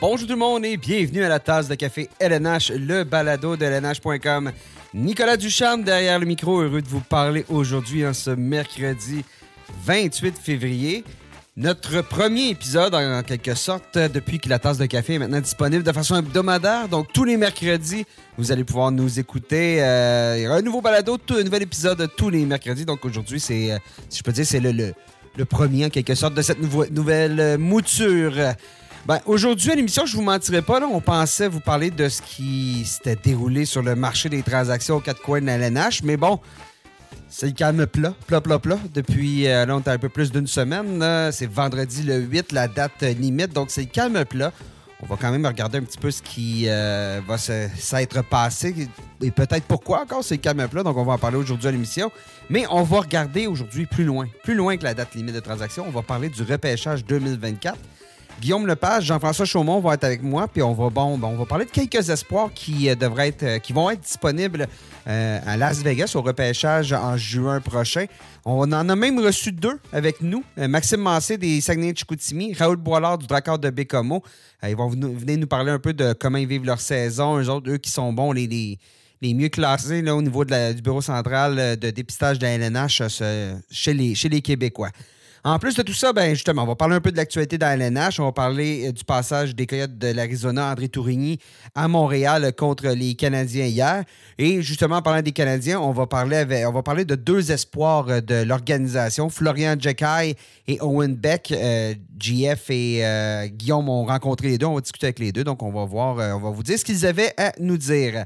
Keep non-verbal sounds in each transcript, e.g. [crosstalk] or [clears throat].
Bonjour tout le monde et bienvenue à la tasse de café LNH, le balado de LNH.com. Nicolas Ducharme derrière le micro, heureux de vous parler aujourd'hui en ce mercredi 28 février. Notre premier épisode, en quelque sorte, depuis que la tasse de café est maintenant disponible de façon hebdomadaire. Donc, tous les mercredis, vous allez pouvoir nous écouter. Euh, il y aura un nouveau balado, un nouvel épisode tous les mercredis. Donc, aujourd'hui, c'est, euh, si je peux dire, c'est le, le, premier, en quelque sorte, de cette nouveau- nouvelle mouture. Ben, aujourd'hui, à l'émission, je vous mentirai pas, là, on pensait vous parler de ce qui s'était déroulé sur le marché des transactions aux quatre coins de la LNH, mais bon, c'est le calme plat, plat, plat, plat. Depuis, euh, là, on est un peu plus d'une semaine. C'est vendredi le 8, la date limite, donc c'est le calme plat. On va quand même regarder un petit peu ce qui euh, va s'être passé et peut-être pourquoi encore c'est calme plat. Donc, on va en parler aujourd'hui à l'émission. Mais on va regarder aujourd'hui plus loin, plus loin que la date limite de transaction. On va parler du repêchage 2024. Guillaume Lepage, Jean-François Chaumont vont être avec moi, puis on va bon, ben, parler de quelques espoirs qui euh, devraient être, euh, vont être disponibles euh, à Las Vegas au repêchage en juin prochain. On en a même reçu deux avec nous. Maxime Massé des Saguenay-Chicoutimi, Raoul Boilard du Dracard de Bécomo. Ils vont venir nous parler un peu de comment ils vivent leur saison. Eux autres, eux qui sont bons, les, les, les mieux classés au niveau de du bureau central de dépistage de la LNH chez les Québécois. En plus de tout ça, ben justement, on va parler un peu de l'actualité dans LNH. On va parler euh, du passage des Coyotes de l'Arizona, André Tourigny, à Montréal contre les Canadiens hier. Et justement, en parlant des Canadiens, on va parler, de deux espoirs euh, de l'organisation. Florian Jekai et Owen Beck. Euh, GF et euh, Guillaume ont rencontré les deux. On va discuter avec les deux. Donc, on va voir, on va vous dire ce qu'ils avaient à nous dire.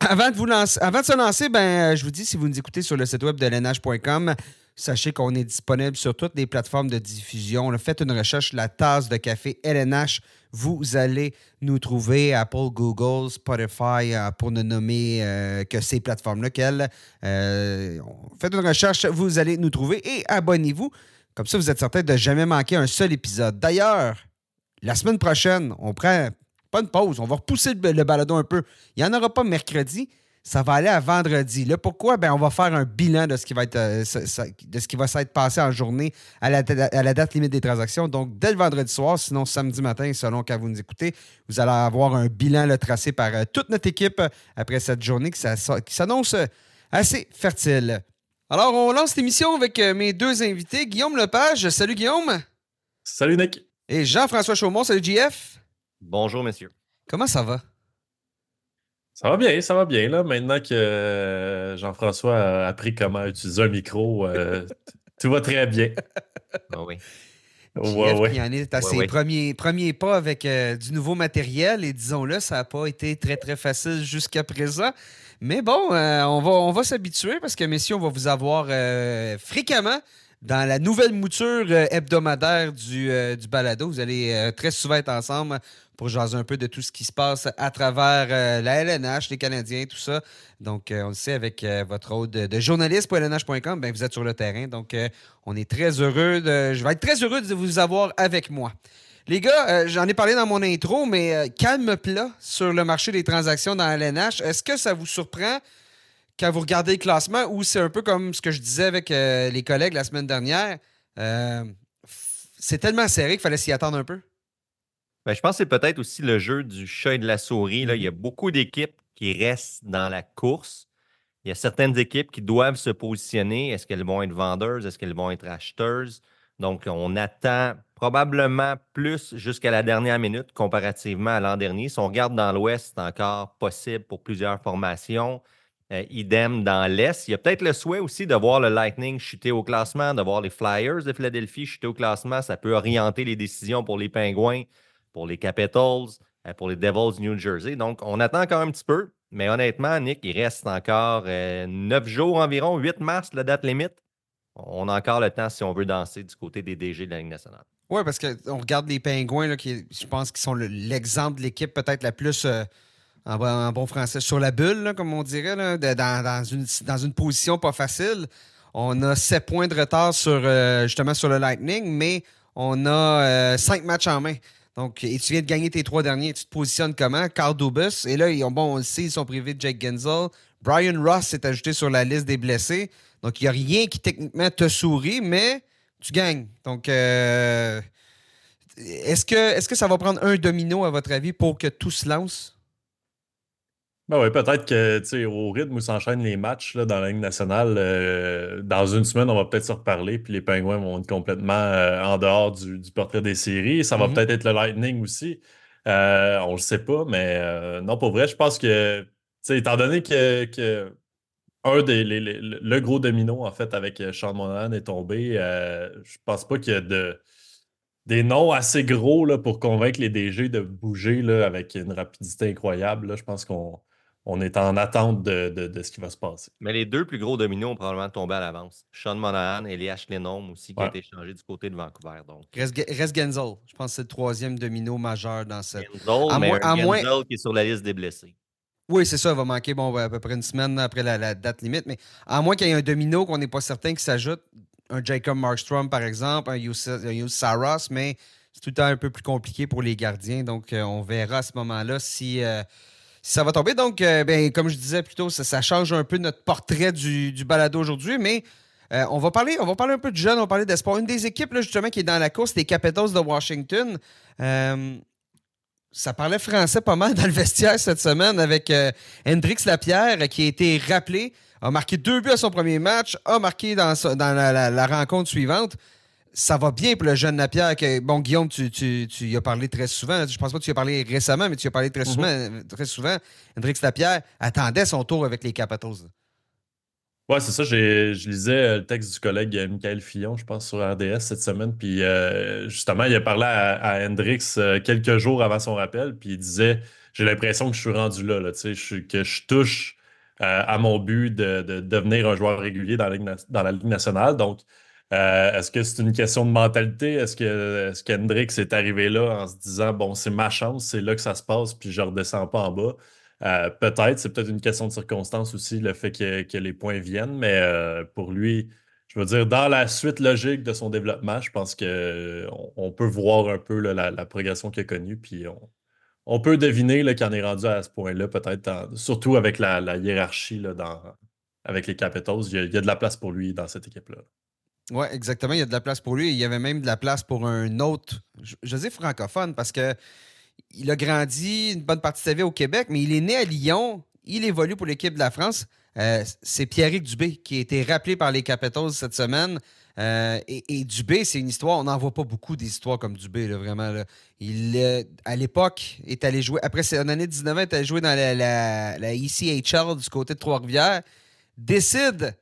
Avant de, vous lancer, avant de se lancer, ben, je vous dis, si vous nous écoutez sur le site web de lnh.com, sachez qu'on est disponible sur toutes les plateformes de diffusion. Faites une recherche, la tasse de café LNH. Vous allez nous trouver Apple, Google, Spotify, euh, pour ne nommer euh, que ces plateformes-là. euh, faites une recherche, vous allez nous trouver et abonnez-vous. Comme ça, vous êtes certain de jamais manquer un seul épisode. D'ailleurs, la semaine prochaine, on prend pas une pause, on va repousser le, le balado un peu. Il n'y en aura pas mercredi, ça va aller à vendredi. Là, pourquoi? Ben, on va faire un bilan de ce qui va être euh, ça- ça- de ce qui va s'être passé en journée à la, à la date limite des transactions. Donc, dès le vendredi soir, sinon samedi matin, selon quand vous nous écoutez, vous allez avoir un bilan là, tracé par euh, toute notre équipe euh, après cette journée qui s'a- qui s'annonce assez fertile. Alors, on lance l'émission avec euh, mes deux invités. Guillaume Lepage. Salut Guillaume. Salut Nick. Et Jean-François Chaumont. Salut JF. Bonjour, messieurs. Comment ça va? Ça va bien, ça va bien. Là. Maintenant que euh, Jean-François a appris comment utiliser un micro, euh, tout va très bien. Ah [laughs] oui. Ouais, ouais. qui en est à Ouais, ses ouais. Premiers, premiers pas avec euh, du nouveau matériel. Et disons-le, ça n'a pas été très, très facile jusqu'à présent. Mais bon, euh, on va, on va s'habituer parce que, messieurs, on va vous avoir euh, fréquemment dans la nouvelle mouture hebdomadaire du, du balado. Vous allez très souvent être ensemble pour jaser un peu de tout ce qui se passe à travers euh, la LNH, les Canadiens, tout ça. Donc, euh, on le sait, avec euh, votre rôle de, de journaliste pour LNH.com, ben, vous êtes sur le terrain. Donc, on est très heureux de. Je vais être très heureux de vous avoir avec moi. Les gars, j'en ai parlé dans mon intro, mais calme plat sur le marché des transactions dans LNH. Est-ce que ça vous surprend quand vous regardez le classement ou c'est un peu comme ce que je disais avec les collègues la semaine dernière? c'est tellement serré qu'il fallait s'y attendre un peu. Ben, je pense que c'est peut-être aussi le jeu du chat et de la souris. Là. Il y a beaucoup d'équipes qui restent dans la course. Il y a certaines équipes qui doivent se positionner. Est-ce qu'elles vont être vendeuses? Est-ce qu'elles vont être acheteuses? Donc, on attend probablement plus jusqu'à la dernière minute comparativement à l'an dernier. Si on regarde dans l'Ouest, c'est encore possible pour plusieurs formations. Euh, idem dans l'Est. Il y a peut-être le souhait aussi de voir le Lightning chuter au classement, de voir les Flyers de Philadelphie chuter au classement. Ça peut orienter les décisions pour les Pingouins, pour les Capitals, euh, pour les Devils New Jersey. Donc, on attend encore un petit peu. Mais honnêtement, Nick, il reste encore euh, neuf jours environ, 8 mars, la date limite. On a encore le temps si on veut danser du côté des DG de la Ligue nationale. Oui, parce qu'on regarde les Pingouins, là, qui, je pense qu'ils sont le- l'exemple de l'équipe peut-être la plus, euh, en, bon- français, sur la bulle, comme on dirait, dans, une, dans une position pas facile. On a 7 points de retard sur, euh, justement sur le Lightning, mais on a 5 matchs en main. Donc, et tu viens de gagner tes trois derniers. Tu te positionnes comment? Carl Dubus. Et là, ils bon, on le sait, ils sont privés de Jake Genzel. Brian Ross s'est ajouté sur la liste des blessés. Donc, il n'y a rien qui techniquement te sourit, mais tu gagnes. Donc, euh, est-ce que, que ça va prendre un domino, à votre avis, pour que tout se lance? Ben oui, peut-être que au rythme où s'enchaînent les matchs là, dans la Ligue nationale, euh, dans une semaine, on va peut-être se reparler, puis les Pingouins vont être complètement euh, en dehors du, portrait des séries. Ça va mm-hmm. peut-être être le Lightning aussi. Euh, on ne le sait pas, mais non, pour vrai, je pense que, étant donné que, que un des le gros domino, en fait, avec Sean Monahan est tombé, je pense pas qu'il y a de des noms assez gros là, pour convaincre les DG de bouger là, avec une rapidité incroyable. Je pense qu'on on est en attente de, ce qui va se passer. Mais les deux plus gros dominos ont probablement tombé à l'avance. Sean Monahan et Elias Lennon aussi, qui a été changé du côté de Vancouver. Donc. Reste, Genzel. Je pense que c'est le troisième domino majeur dans cette. Genzel, mais Genzel qui est sur la liste des blessés. Oui, c'est ça. Il va manquer bon, à peu près une semaine après la, date limite. Mais à moins qu'il y ait un domino qu'on n'est pas certain qui s'ajoute, un Jacob Markstrom, par exemple, un Yus Saros, mais c'est tout le temps un peu plus compliqué pour les gardiens. Donc, euh, on verra à ce moment-là si. Euh, ça va tomber. Donc, euh, ben, comme je disais plus tôt, ça, change un peu notre portrait du, balado aujourd'hui, mais euh, on, va parler, on va parler un peu de jeunes, on va parler d'espoir. Une des équipes, justement, qui est dans la course, les Capitals de Washington. Euh, ça parlait français pas mal [laughs] dans le vestiaire cette semaine avec Hendrix Lapierre qui a été rappelé, a marqué deux buts à son premier match, a marqué dans la rencontre suivante ça va bien pour le jeune Lapierre. Que, bon, Guillaume, tu, tu, tu, y as parlé très souvent. Je pense pas que tu y as parlé récemment, mais tu y as parlé très mhm. souvent. Très souvent. Hendrix Lapierre attendait son tour avec les Capitals. Oui, c'est ça. Je lisais euh, le texte du collègue euh, Michael Fillon, je pense, sur RDS cette semaine. Puis euh, justement, il a parlé à, Hendrix quelques jours avant son rappel. Puis il disait J'ai l'impression que je suis rendu là, là que je touche à mon but de, devenir un joueur régulier dans la dans la Ligue nationale. Donc, euh, est-ce que c'est une question de mentalité? Est-ce que est est arrivé là en se disant bon, c'est ma chance, c'est là que ça se passe, puis je ne redescends pas en bas? Euh, peut-être, c'est peut-être une question de circonstance aussi, le fait que, les points viennent, mais euh, pour lui, je veux dire, dans la suite logique de son développement, je pense qu'on on peut voir un peu la, progression qu'il a connue, puis on, peut deviner qu'il en est rendu à ce point-là, peut-être, surtout avec la, hiérarchie avec les Capitals. il y, a, de la place pour lui dans cette équipe-là. Oui, exactement. Il y a de la place pour lui. Il y avait même de la place pour un autre, je, dis francophone, parce que il a grandi une bonne partie de sa vie au Québec, mais il est né à Lyon. Il évolue pour l'équipe de la France. Euh, c'est Pierrick Dubé qui a été rappelé par les Capitals cette semaine. Euh, et, Dubé, c'est une histoire, on n'en voit pas beaucoup d'histoires comme Dubé, vraiment. Il, à l'époque, est allé jouer, après son année 19 ans, il est allé jouer dans la, la, la ECHL du côté de Trois-Rivières. Décide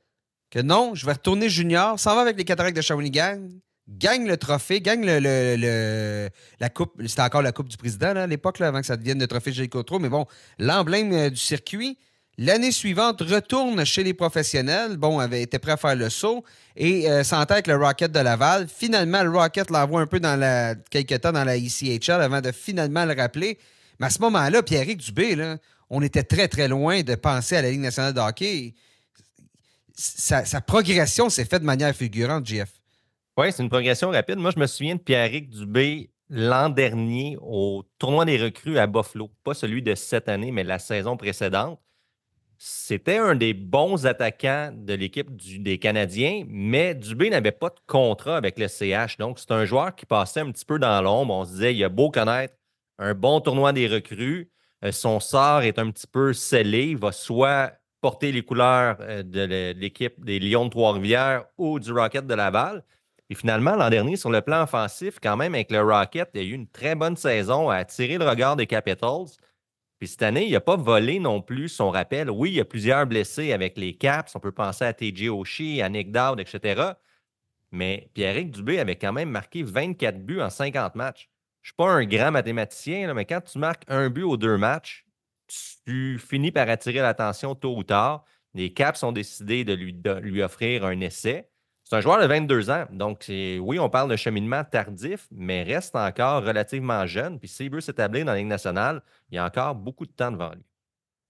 que non, je vais retourner junior, s'en va avec les cataractes de Shawinigan, gagne le trophée, gagne la coupe. C'était encore la coupe du président à l'époque, avant que ça devienne le trophée Jay Cotreau, mais bon, l'emblème euh, du circuit. L'année suivante, retourne chez les professionnels. Bon, avait été prêt à faire le saut et euh, avec le Rocket de Laval. Finalement, le Rocket l'envoie un peu dans la, quelques temps dans la ECHL avant de finalement le rappeler. Mais à ce moment-là, Pierrick Dubé, là, on était très, très loin de penser à la Ligue nationale de hockey sa, progression s'est faite de manière figurante, Jeff. Oui, c'est une progression rapide. Moi, je me souviens de Pierrick Dubé l'an dernier au tournoi des recrues à Buffalo. Pas celui de cette année, mais la saison précédente. C'était un des bons attaquants de l'équipe des Canadiens, mais Dubé n'avait pas de contrat avec le CH. Donc, c'est un joueur qui passait un petit peu dans l'ombre. On se disait, il a beau connaître un bon tournoi des recrues, euh, son sort est un petit peu scellé. Il va soit porter les couleurs euh, de l'équipe des Lions de Trois-Rivières ou du Rocket de Laval. Et finalement, l'an dernier, sur le plan offensif, quand même, avec le Rocket, il y a eu une très bonne saison à attirer le regard des Capitals. Puis cette année, il n'a pas volé non plus son rappel. Oui, il y a plusieurs blessés avec les Caps. On peut penser à TJ Oshie, à Nick Dowd, etc. Mais Pierrick Dubé avait quand même marqué 24 buts en 50 matchs. Je ne suis pas un grand mathématicien, mais quand tu marques un but aux deux matchs, tu finis par attirer l'attention tôt ou tard. Les Caps ont décidé de lui, lui offrir un essai. C'est un joueur de 22 ans. Donc, oui, on parle de cheminement tardif, mais reste encore relativement jeune. Puis s'il veut s'établir dans la Ligue nationale, il y a encore beaucoup de temps devant lui.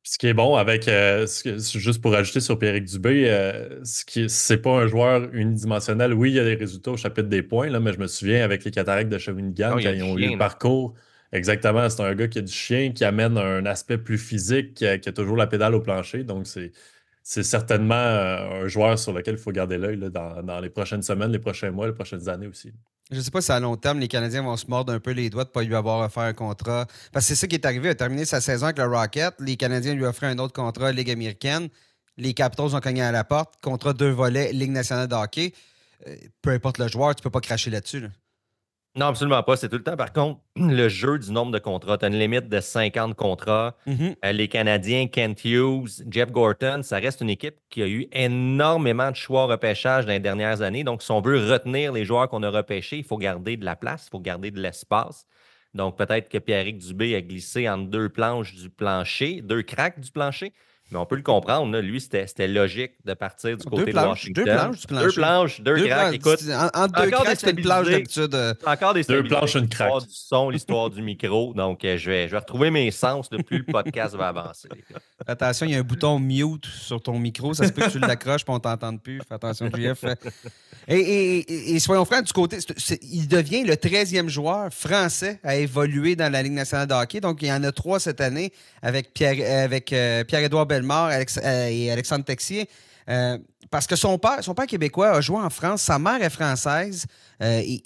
Ce qui est bon avec, euh, juste pour ajouter sur Pierrick Dubé, euh, ce qui c'est pas un joueur unidimensionnel. Oui, il y a des résultats au chapitre des points, là, mais je me souviens avec les cataractes de Shawinigan, quand ils ont eu le parcours Exactement, c'est un gars qui a du chien, qui amène un aspect plus physique, qui a, toujours la pédale au plancher. Donc, c'est, certainement euh, un joueur sur lequel il faut garder l'œil dans, les prochaines semaines, les prochains mois, les prochaines années aussi. Je ne sais pas si à long terme, les Canadiens vont se mordre un peu les doigts de ne pas lui avoir offert un contrat. Parce que c'est ça qui est arrivé. Il a terminé sa saison avec le Rocket. Les Canadiens lui offert un autre contrat, Ligue américaine. Les Capitals ont cogné à la porte. Contrat deux volets, Ligue nationale de hockey. Euh, peu importe le joueur, tu ne peux pas cracher là-dessus. Non, absolument pas. C'est tout le temps, par contre, [clears throat] le jeu du nombre de contrats. Tu as une limite de 50 contrats. Mm-hmm. Euh, les Canadiens, Kent Hughes, Jeff Gorton, ça reste une équipe qui a eu énormément de choix repêchage dans les dernières années. Donc, si on veut retenir les joueurs qu'on a repêchés, il faut garder de la place, il faut garder de l'espace. Donc, peut-être que Pierrick Dubé a glissé entre deux planches du plancher, deux cracks du plancher. Mais on peut le comprendre. Là. Lui, c'était logique de partir du côté deux planches, de Washington. Deux planches du. Deux planches, deux, cracks. Écoute, en, entre deux cracks, c'est une planche d'habitude. Euh... Encore des Deux planches, une craque. L'histoire du son, l'histoire du micro. Donc, euh, je, vais, je vais retrouver mes sens. Le plus le podcast va avancer. Attention, il y a un bouton mute sur ton micro. Ça se peut que tu l'accroches et on t'entende plus. Fais attention, JF. Et, et, et, soyons francs, du côté, il devient le 13e joueur français à évoluer dans la Ligue nationale de hockey. Donc, il y en a trois cette année avec Pierre, avec, euh, Pierre-Édouard Euh, et Alexandre Texier. Euh, parce que son père, son père québécois a joué en France, sa mère est française. Euh, et,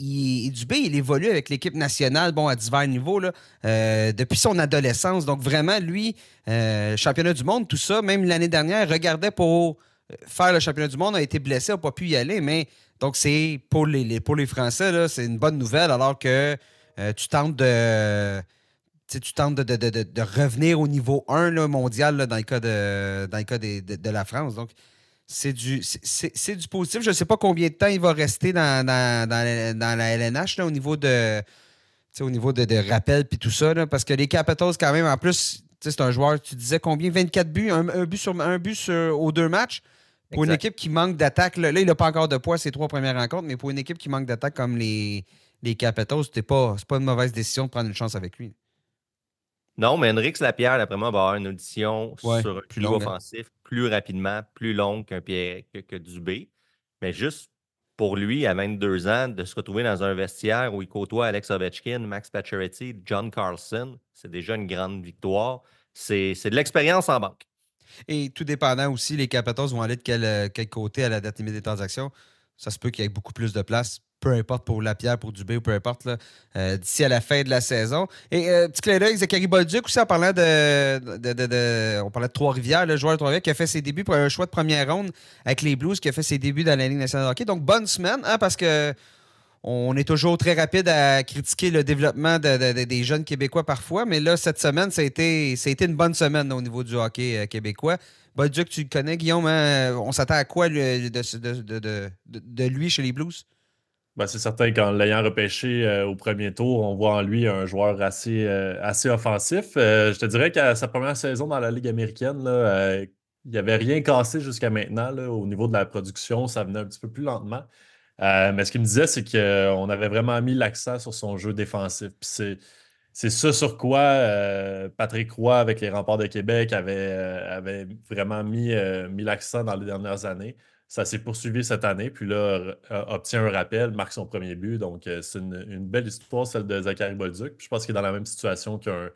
et, Dubé, il évolue avec l'équipe nationale, bon, à divers niveaux, là, euh, depuis son adolescence. Donc, vraiment, lui, euh, championnat du monde, tout ça, même l'année dernière, regardait pour faire le championnat du monde, a été blessé, n'a pas pu y aller, mais donc, c'est pour les, pour les Français, c'est une bonne nouvelle alors que euh, tu tentes de. Tu tentes de, de, de, revenir au niveau 1 là, mondial là, dans le cas, de, dans le cas de, la France. Donc, c'est du, c'est, du positif. Je ne sais pas combien de temps il va rester dans, dans, dans, dans la LNH là, au niveau de, au niveau de, rappel puis tout ça. Là, parce que les Capitals, quand même, en plus, c'est un joueur, tu disais combien? 24 buts, un, but, sur, un but sur, aux deux matchs? Pour une équipe qui manque d'attaque, là, il n'a pas encore de poids ces trois premières rencontres, mais pour une équipe qui manque d'attaque comme les, les Capitals, ce n'est pas, pas une mauvaise décision de prendre une chance avec lui. Non, mais Henrix Lapierre, d'après moi, va avoir une audition ouais, sur un plus hein. offensif plus rapidement, plus longue qu'un Pierre que, que Dubé. Mais juste pour lui, à 22 ans, de se retrouver dans un vestiaire où il côtoie Alex Ovechkin, Max Pacioretty, John Carlson, c'est déjà une grande victoire. C'est de l'expérience en banque. Et tout dépendant aussi, les Capitals vont aller de quel, euh, quel côté à la date limite des transactions. Ça se peut qu'il y ait beaucoup plus de place, peu importe pour Lapierre, pour Dubé ou peu importe, euh, d'ici à la fin de la saison. Et euh, petit clin d'œil, Zachary Bolduc aussi en parlant de, de, On parlait de Trois-Rivières, le joueur de Trois-Rivières qui a fait ses débuts pour un choix de première ronde avec les Blues, qui a fait ses débuts dans la Ligue nationale de hockey. Donc, bonne semaine, hein, parce que on est toujours très rapide à critiquer le développement des jeunes Québécois parfois, mais là, cette semaine, ça a été, une bonne semaine au niveau du hockey euh, québécois. Bolduc, tu le connais, Guillaume. Hein? On s'attend à quoi de, lui chez les Blues? Ben, c'est certain qu'en l'ayant repêché euh, au premier tour, on voit en lui un joueur assez, euh, assez offensif. je te dirais qu'à sa première saison dans la Ligue américaine, il n'y avait rien cassé jusqu'à maintenant. Au niveau de la production, ça venait un petit peu plus lentement. Euh, mais ce qu'il me disait, c'est qu'on avait vraiment mis l'accent sur son jeu défensif. c'est, c'est ça sur quoi euh, Patrick Roy, avec les remparts de Québec, avait, euh, avait vraiment mis, mis l'accent dans les dernières années. Ça s'est poursuivi cette année, puis là, obtient un rappel, marque son premier but. Donc, c'est une, belle histoire, celle de Zachary Bolduc. je pense qu'il est dans la même situation qu'un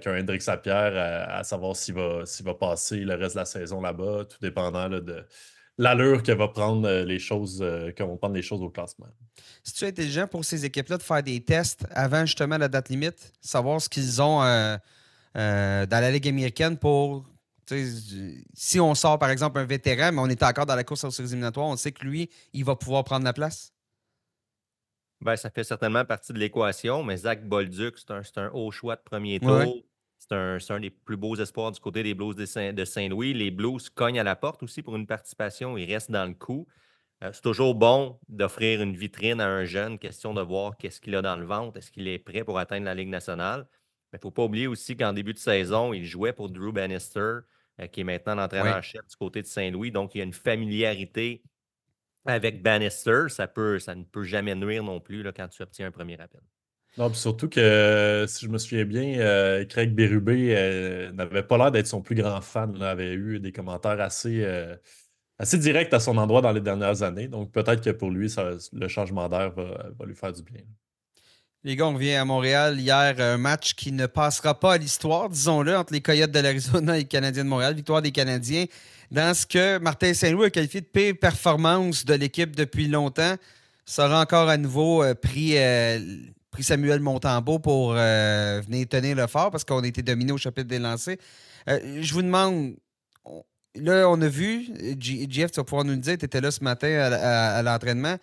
qu'un Hendrik Sapierre, à, savoir s'il va, va passer le reste de la saison là-bas, tout dépendant de, l'allure que va prendre euh, les choses, euh, vont prendre les choses au classement. Si tu intelligent pour ces équipes-là de faire des tests avant justement la date limite, savoir ce qu'ils ont euh, dans la Ligue américaine pour. Si on sort par exemple un vétéran, mais on est encore dans la course aux séries éliminatoires, on sait que lui, il va pouvoir prendre la place. Ben, ça fait certainement partie de l'équation, mais Zach Bolduc, c'est un, un, haut choix de premier tour. C'est un, des plus beaux espoirs du côté des Blues de Saint-Louis. Les Blues cognent à la porte aussi pour une participation. Ils restent dans le coup. Euh, c'est toujours bon d'offrir une vitrine à un jeune, question de voir qu'est-ce qu'il a dans le ventre, est-ce qu'il est prêt pour atteindre la Ligue nationale. Mais il ne faut pas oublier aussi qu'en début de saison, il jouait pour Drew Bannister, qui est maintenant l'entraîneur-chef du côté de Saint-Louis. Donc, il y a une familiarité avec Bannister. Ça, peut, ça ne peut jamais nuire non plus là, quand tu obtiens un premier appel. Non, puis surtout que, si je me souviens bien, euh, Craig euh, n'avait pas l'air d'être son plus grand fan. Il avait eu des commentaires assez, euh, assez directs à son endroit dans les dernières années. Donc peut-être que pour lui, le changement d'air va, lui faire du bien. Les gars, on revient à Montréal hier, un match qui ne passera pas à l'histoire, disons-le, entre les Coyotes de l'Arizona et les Canadiens de Montréal. Victoire des Canadiens dans ce que Martin Saint-Louis a qualifié de pire performance de l'équipe depuis longtemps. sera encore à nouveau pris, pris Samuel Montembeau pour venir tenir le fort parce qu'on a été dominé au chapitre des lancers. je vous demande, là, on a vu, Jeff, tu vas pouvoir nous le dire, tu étais là ce matin à, l'entraînement.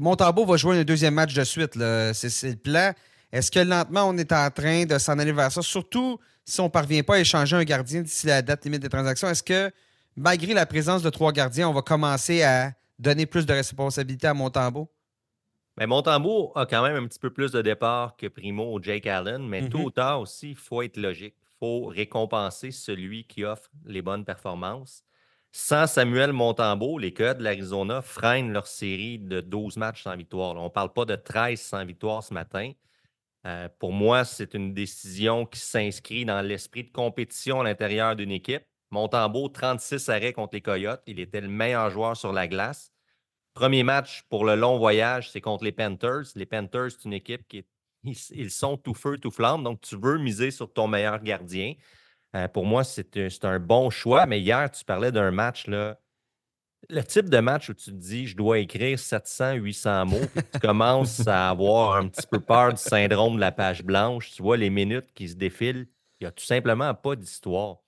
Montembeau va jouer un deuxième match de suite. C'est le plan. Est-ce que lentement, on est en train de s'en aller vers ça? Surtout si on ne parvient pas à échanger un gardien d'ici la date limite des transactions, est-ce que, malgré la présence de trois gardiens, on va commencer à donner plus de responsabilités à Montembeau? Mais Montembeau a quand même un petit peu plus de départ que Primo ou Jake Allen, mais tôt mm-hmm. ou tard aussi, il faut être logique. Il faut récompenser celui qui offre les bonnes performances. Sans Samuel Montembeau, les Coyotes de l'Arizona freinent leur série de 12 matchs sans victoire. on ne parle pas de 13 sans victoire ce matin. Euh, pour moi, c'est une décision qui s'inscrit dans l'esprit de compétition à l'intérieur d'une équipe. Montembeau, 36 arrêts contre les Coyotes. Il était le meilleur joueur sur la glace. Premier match pour le long voyage, c'est contre les Panthers. Les Panthers, c'est une équipe qui ils, sont tout feu, tout flamme. Donc, tu veux miser sur ton meilleur gardien. Euh, pour moi, c'est un bon choix. Mais hier, tu parlais d'un match là, le type de match où tu te dis, je dois écrire 700, 800 mots, puis tu commences à avoir un petit peu peur du syndrome de la page blanche, tu vois les minutes qui se défilent, il n'y a tout simplement pas d'histoire.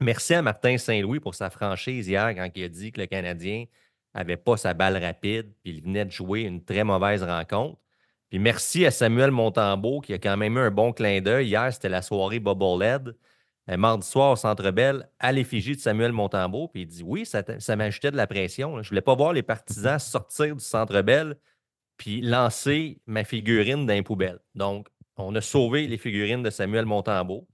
Merci à Martin Saint-Louis pour sa franchise hier quand il a dit que le Canadien n'avait pas sa balle rapide, puis il venait de jouer une très mauvaise rencontre. Puis merci à Samuel Montembeau qui a quand même eu un bon clin d'œil. Hier, c'était la soirée Bobblehead. Euh, mardi soir au Centre Bell à l'effigie de Samuel Montembeau. Puis il dit Oui, ça, ça m'ajoutait de la pression. Je ne voulais pas voir les partisans [laughs] sortir du Centre Bell puis lancer ma figurine dans les poubelles. Donc, on a sauvé les figurines de Samuel Montembeau,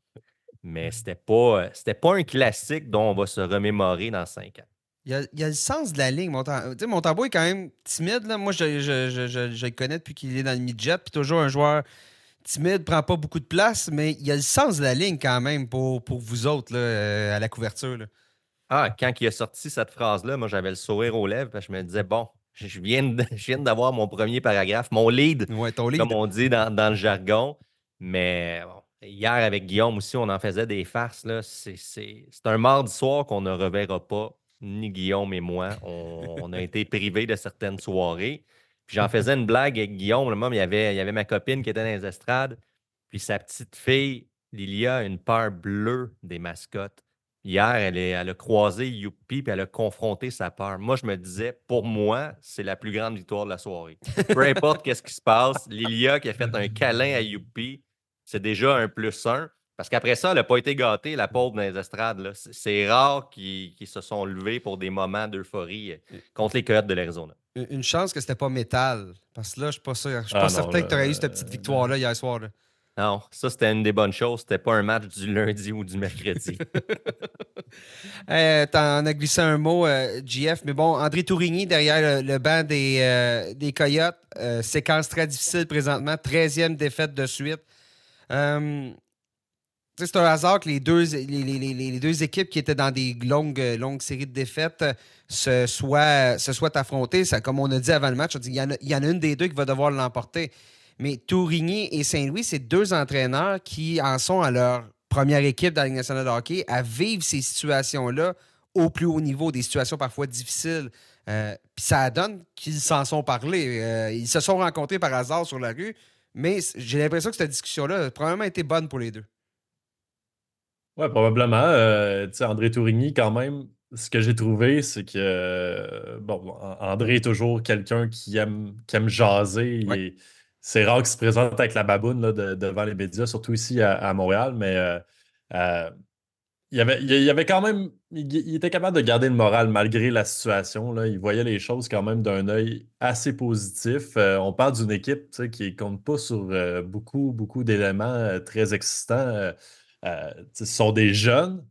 mais ce n'était pas, pas un classique dont on va se remémorer dans cinq ans. Il y, a, le sens de la ligne. Montembeau est quand même timide. Là. Moi, je, je, le connais depuis qu'il est dans le midget. Puis toujours un joueur timide, prend pas beaucoup de place, mais il y a le sens de la ligne quand même pour, pour vous autres là, euh, à la couverture. Ah, quand il a sorti cette phrase-là, moi j'avais le sourire aux lèvres parce que je me disais, bon, je viens, [laughs] d'avoir mon premier paragraphe, mon lead, comme on dit dans, le jargon. Mais hier avec Guillaume aussi, on en faisait des farces. C'est un mardi soir qu'on ne reverra pas, ni Guillaume et moi. On, on a été privés de certaines soirées j'en faisais une blague avec Guillaume. Là, il, y avait, il y avait ma copine qui était dans les estrades. Puis sa petite fille, Lilia, une peur bleue des mascottes. Hier, elle a croisé Youpi puis elle a confronté sa peur. Moi, je me disais, pour moi, c'est la plus grande victoire de la soirée. Peu importe qu'est-ce qui se passe, Lilia qui a fait un câlin à Youpi, c'est déjà un plus un. Parce qu'après ça, elle n'a pas été gâtée, la pauvre dans les estrades. C'est rare qu'ils se sont levés pour des moments d'euphorie euh, contre les Coyotes de l'Arizona. Une chance que c'était pas métal. Parce que là, je suis pas sûr. Je suis pas ah certain que tu aurais eu cette petite victoire-là hier soir. Non, ça, c'était une des bonnes choses. C'était pas un match du lundi ou du mercredi. [laughs] euh, T'en as glissé un mot, euh, GF. Mais bon, André Tourigny derrière le, banc des, euh, des Coyotes. séquence très difficile présentement. 13e défaite de suite c'est un hasard que les deux, les, deux équipes qui étaient dans des longues, longues séries de défaites se soient, se soient affrontées. Ça, comme on a dit avant le match, il, y en a, une des deux qui va devoir l'emporter. Mais Tourigny et Saint-Louis, c'est deux entraîneurs qui en sont à leur première équipe dans la Ligue nationale de hockey à vivre ces situations-là au plus haut niveau, des situations parfois difficiles. Euh, puis ça donne qu'ils s'en sont parlé. Euh, ils se sont rencontrés par hasard sur la rue, mais j'ai l'impression que cette discussion-là a probablement été bonne pour les deux. Oui, probablement. Euh, André Tourigny, quand même, ce que j'ai trouvé, c'est que euh, bon, André est toujours quelqu'un qui aime, qui aime jaser. C'est rare qu'il se présente avec la baboune là, devant les médias, surtout ici à, Montréal, mais euh, il, y avait, il, avait quand même. Il, était capable de garder le moral malgré la situation. Là. Il voyait les choses quand même d'un œil assez positif. on parle d'une équipe qui ne compte pas sur beaucoup, beaucoup d'éléments très excitants. Euh, ce sont des jeunes,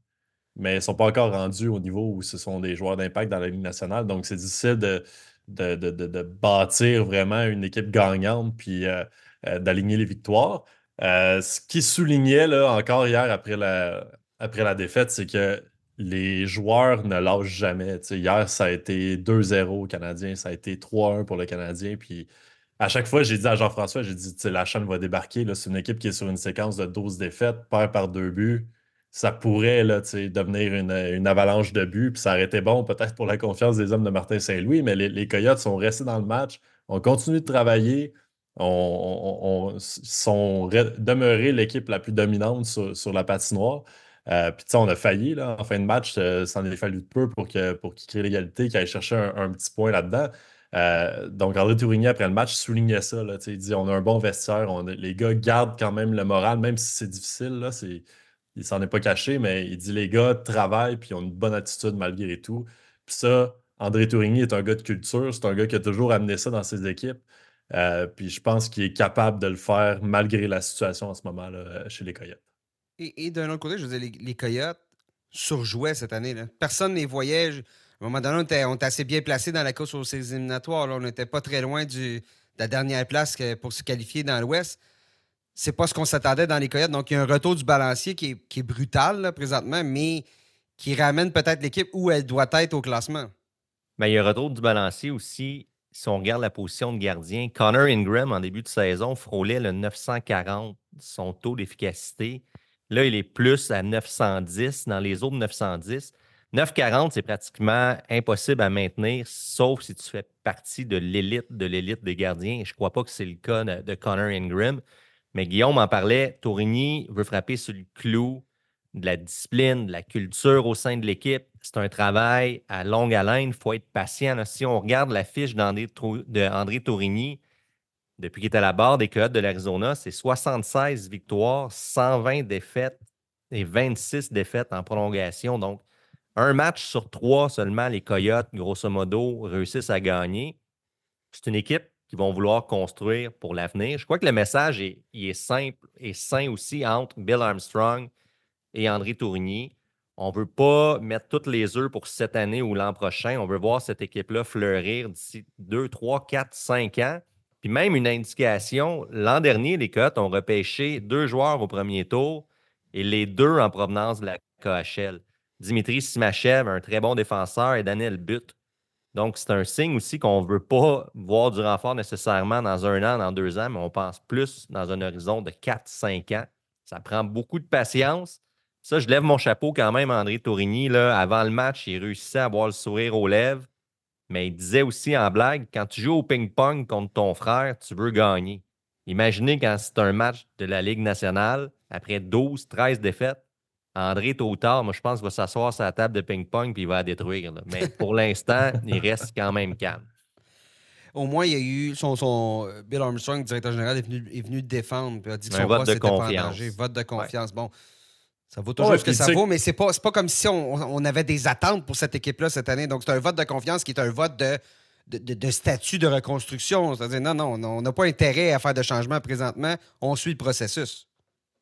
mais ils ne sont pas encore rendus au niveau où ce sont des joueurs d'impact dans la Ligue nationale. Donc, c'est difficile de, de, bâtir vraiment une équipe gagnante puis euh, euh, d'aligner les victoires. ce qui soulignait là, encore hier après la, après la défaite, c'est que les joueurs ne lâchent jamais. hier, ça a été 2-0 au Canadien, ça a été 3-1 pour le Canadien. Puis à chaque fois, j'ai dit à Jean-François, j'ai dit, la chaîne va débarquer. C'est une équipe qui est sur une séquence de 12 défaites, perd par deux buts. Ça pourrait là, devenir une, avalanche de buts. Puis ça aurait été bon peut-être pour la confiance des hommes de Martin Saint-Louis, mais les, Coyotes sont restés dans le match, On continue de travailler. On, sont demeurés l'équipe la plus dominante sur, la patinoire. Euh, puis, on a failli, là, en fin de match, euh, ça en a fallu peu pour qu'il pour crée l'égalité, qu'il aille chercher un, petit point là-dedans. Euh, donc, André Tourigny, après le match, soulignait ça. Là, il dit on a un bon vestiaire, les gars gardent quand même le moral, même si c'est difficile. Là, il s'en est pas caché, mais il dit les gars travaillent puis ont une bonne attitude malgré tout. Puis ça, André Tourigny est un gars de culture, c'est un gars qui a toujours amené ça dans ses équipes. Euh, puis je pense qu'il est capable de le faire malgré la situation en ce moment chez les Coyotes. Et, d'un autre côté, je veux dire, les, Coyotes surjouaient cette année. Personne ne les voyait. À un moment donné, on était, assez bien placés dans la course aux éliminatoires. On n'était pas très loin de la dernière place pour se qualifier dans l'Ouest. C'est pas ce qu'on s'attendait dans les Coyotes. Donc, il y a un retour du balancier qui est, brutal présentement, mais qui ramène peut-être l'équipe où elle doit être au classement. Mais il y a un retour du balancier aussi. Si on regarde la position de gardien, Connor Ingram, en début de saison, frôlait le 940, son taux d'efficacité. Là, il est plus à 910 dans les autres 910. 9,40, c'est pratiquement impossible à maintenir, sauf si tu fais partie de l'élite de l'élite des gardiens. Je ne crois pas que c'est le cas de, Connor Ingram. Mais Guillaume en parlait. Tourigny veut frapper sur le clou de la discipline, de la culture au sein de l'équipe. C'est un travail à longue haleine. Il faut être patient. Si on regarde la fiche d'André Tourigny, depuis qu'il est à la barre des Coyotes de l'Arizona, c'est 76 victoires, 120 défaites et 26 défaites en prolongation. Donc, un match sur trois seulement, les Coyotes, grosso modo, réussissent à gagner. C'est une équipe qui vont vouloir construire pour l'avenir. Je crois que le message est, simple et sain aussi entre Bill Armstrong et André Tourigny. On ne veut pas mettre toutes les œufs pour cette année ou l'an prochain. On veut voir cette équipe-là fleurir d'ici 2, 3, 4, 5 ans. Puis même une indication, l'an dernier, les Coyotes ont repêché deux joueurs au premier tour et les deux en provenance de la KHL. Dimitri Simachev, un très bon défenseur, et Daniel Butte. Donc, c'est un signe aussi qu'on ne veut pas voir du renfort nécessairement dans un an, dans deux ans, mais on pense plus dans un horizon de 4-5 ans. Ça prend beaucoup de patience. Ça, je lève mon chapeau quand même André Tourigny. Là, avant le match, il réussissait à avoir le sourire aux lèvres, mais il disait aussi en blague quand tu joues au ping-pong contre ton frère, tu veux gagner. Imaginez quand c'est un match de la Ligue nationale, après 12, 13 défaites, André, tôt ou tard, moi, je pense qu'il va s'asseoir sur la table de ping-pong puis il va la détruire. Mais pour l'instant, il reste quand même calme. Au moins, il y a eu son, son euh, Bill Armstrong, directeur général, est venu, est venu défendre. Puis a dit que son vote de confiance. Vote de confiance. Bon, ça vaut toujours ce que ça vaut, mais c'est pas, pas comme si on, avait des attentes pour cette équipe-là cette année. Donc, c'est un vote de confiance qui est un vote de, de, de statut de reconstruction. C'est-à-dire, non, non, on n'a pas intérêt à faire de changements présentement. On suit le processus.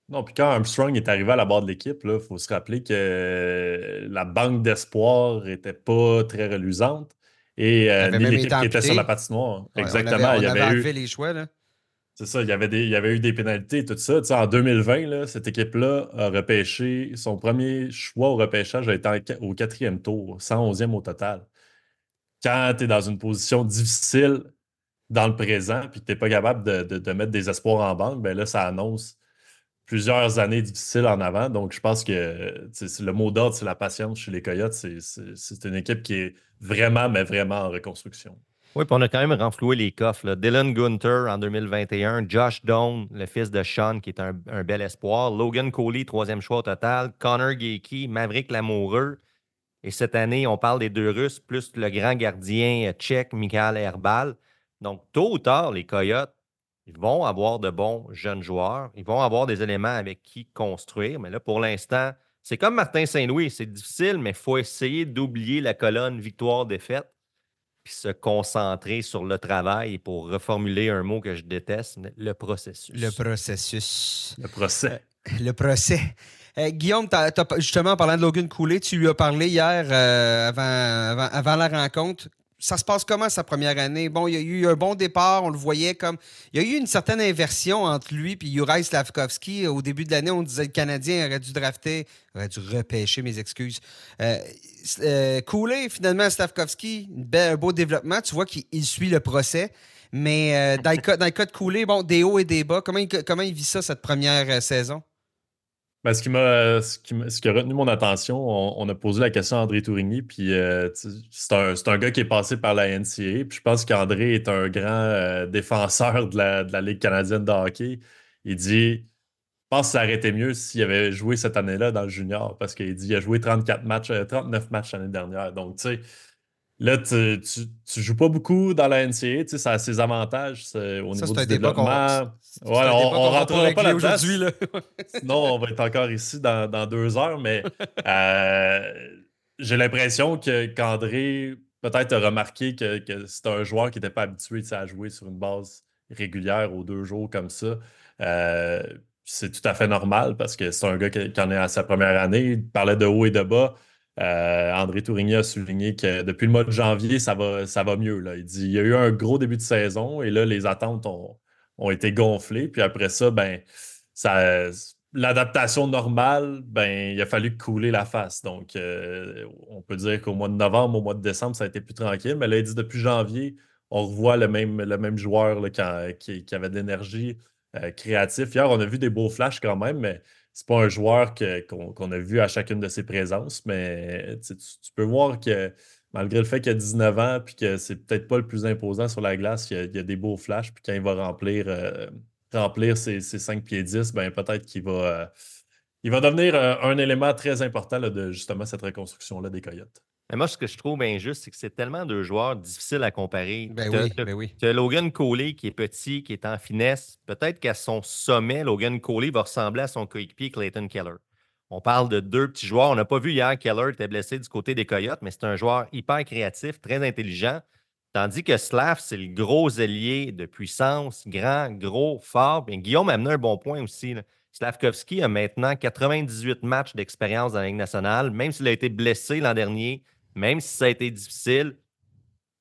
Non, puis quand Armstrong est arrivé à la barre de l'équipe, il faut se rappeler que la banque d'espoir n'était pas très reluisante. Et euh, l'équipe qui était sur la patinoire. Exactement. il y avait, eu... les choix. Là. C'est ça, il y, avait des, il y avait eu des pénalités et tout ça. Tu sais, en 2020, là, cette équipe-là a repêché, son premier choix au repêchage a été au quatrième tour, 111e au total. Quand tu es dans une position difficile dans le présent puis que tu n'es pas capable de, de, mettre des espoirs en banque, ben là, ça annonce plusieurs années difficiles en avant. Donc, je pense que le mot d'ordre, c'est la patience chez les Coyotes. C'est une équipe qui est vraiment, mais vraiment en reconstruction. Oui, puis on a quand même renfloué les coffres. Dylan Gunter en 2021, Josh Doan, le fils de Sean, qui est un, bel espoir, Logan Coley, troisième choix au total, Connor Gakey, Maverick Lamoureux. Et cette année, on parle des deux Russes, plus le grand gardien tchèque, Mikhail Herbal. Donc, tôt ou tard, les Coyotes ils vont avoir de bons jeunes joueurs. Ils vont avoir des éléments avec qui construire. Mais là, pour l'instant, c'est comme Martin Saint-Louis. C'est difficile, mais il faut essayer d'oublier la colonne victoire-défaite puis se concentrer sur le travail et pour reformuler un mot que je déteste, le processus. Le processus. Le procès. Euh, le procès. Euh, Guillaume, justement, en parlant de Logan Cooley, tu lui as parlé hier euh, avant, la rencontre ça se passe comment sa première année? Bon, il y a eu un bon départ, on le voyait comme. Il y a eu une certaine inversion entre lui et Juraj Slavkovski. Au début de l'année, on disait que le Canadien aurait dû drafter, aurait dû repêcher, mes excuses. Euh, euh finalement, Slavkovski, un beau développement. Tu vois qu'il suit le procès. Mais euh, dans, le cas, de bon, des hauts et des bas. Comment il, comment il vit ça, cette première euh, saison? Ben, ce, qui m'a, ce, qui a retenu mon attention, on, a posé la question à André Tourigny, puis euh, c'est un, un, gars qui est passé par la NCA, puis je pense qu'André est un grand euh, défenseur de la, de la, Ligue canadienne de hockey. Il dit Je pense que ça aurait été mieux s'il avait joué cette année-là dans le junior, parce qu'il dit qu'il a joué 34 matchs, 39 euh, matchs l'année dernière. Donc, tu sais, Là, tu, tu, joues pas beaucoup dans la NCA, tu sais, ça a ses avantages au niveau du développement. Ouais, on, on rentrera pas là-dedans. Là. [laughs] Sinon, on va être encore ici dans, dans deux heures, mais [laughs] euh, j'ai l'impression que qu'André peut-être a remarqué que, que c'est un joueur qui n'était pas habitué à jouer sur une base régulière aux deux jours comme ça. Euh, c'est tout à fait normal parce que c'est un gars qui, qui en est à sa première année. Il parlait de haut et de bas. Euh, André Tourigny a souligné que depuis le mois de janvier, ça va, ça va mieux. Il dit il y a eu un gros début de saison et là, les attentes ont, été gonflées. Puis après ça, ben, l'adaptation normale, ben, il a fallu couler la face. Donc, euh, on peut dire qu'au mois de novembre, au mois de décembre, ça a été plus tranquille. Mais là, il dit depuis janvier, on revoit le même, le même joueur qui, avait de l'énergie euh, créative. Hier, on a vu des beaux flashs quand même, mais c'est pas un joueur qu'on a vu à chacune de ses présences, mais tu, peux voir que malgré le fait qu'il a 19 ans puis que c'est peut-être pas le plus imposant sur la glace, il y a, des beaux flashs, puis quand il va remplir, euh, remplir ses, 5 pieds 10, ben peut-être qu'il va, euh, va devenir euh, un élément très important de justement cette reconstruction-là des Coyotes. Mais moi, ce que je trouve injuste, c'est que c'est tellement deux joueurs difficiles à comparer. Ben oui, ben oui. Tu as Logan Coley qui est petit, qui est en finesse. Peut-être qu'à son sommet, Logan Coley va ressembler à son coéquipier Clayton Keller. On parle de deux petits joueurs. On n'a pas vu hier Keller était blessé du côté des Coyotes, mais c'est un joueur hyper créatif, très intelligent. Tandis que Slav, c'est le gros ailier de puissance, grand, gros, fort. Bien, Guillaume a amené un bon point aussi. Slavkovski a maintenant 98 matchs d'expérience dans la Ligue nationale, même s'il a été blessé l'an dernier même si ça a été difficile,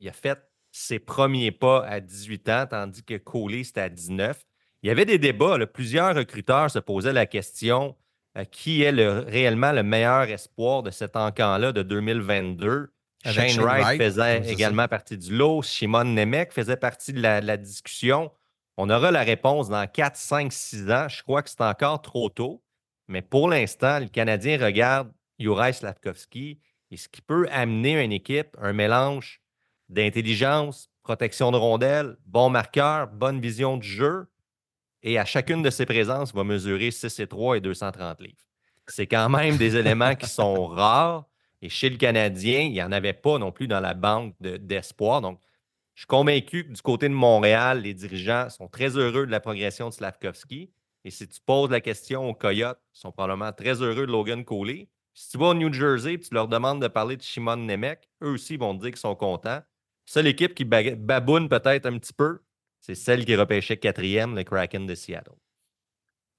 il a fait ses premiers pas à 18 ans, tandis que Coley, c'était à 19. Il y avait des débats. Plusieurs recruteurs se posaient la question euh, qui est réellement le meilleur espoir de cet encan-là de 2022. Shane, Wright, faisait également partie du lot. Shimon Nemec faisait partie de la, discussion. On aura la réponse dans 4, 5, 6 ans. Je crois que c'est encore trop tôt. Mais pour l'instant, le Canadien regarde Juraj Slavkovski et ce qui peut amener une équipe, un mélange d'intelligence, protection de rondelles, bon marqueur, bonne vision du jeu. Et à chacune de ces présences, va mesurer 6 et 3 et 230 livres. C'est quand même des éléments qui [laughs] sont rares. Et chez le Canadien, il n'y en avait pas non plus dans la banque d'espoir. Donc, je suis convaincu que du côté de Montréal, les dirigeants sont très heureux de la progression de Slavkovski. Et si tu poses la question aux Coyotes, ils sont probablement très heureux de Logan Coley. Si tu vas au New Jersey et tu leur demandes de parler de Shimon Nemec, eux aussi vont te dire qu'ils sont contents. Seule équipe qui baboune peut-être un petit peu, c'est celle qui repêchait quatrième, le Kraken de Seattle.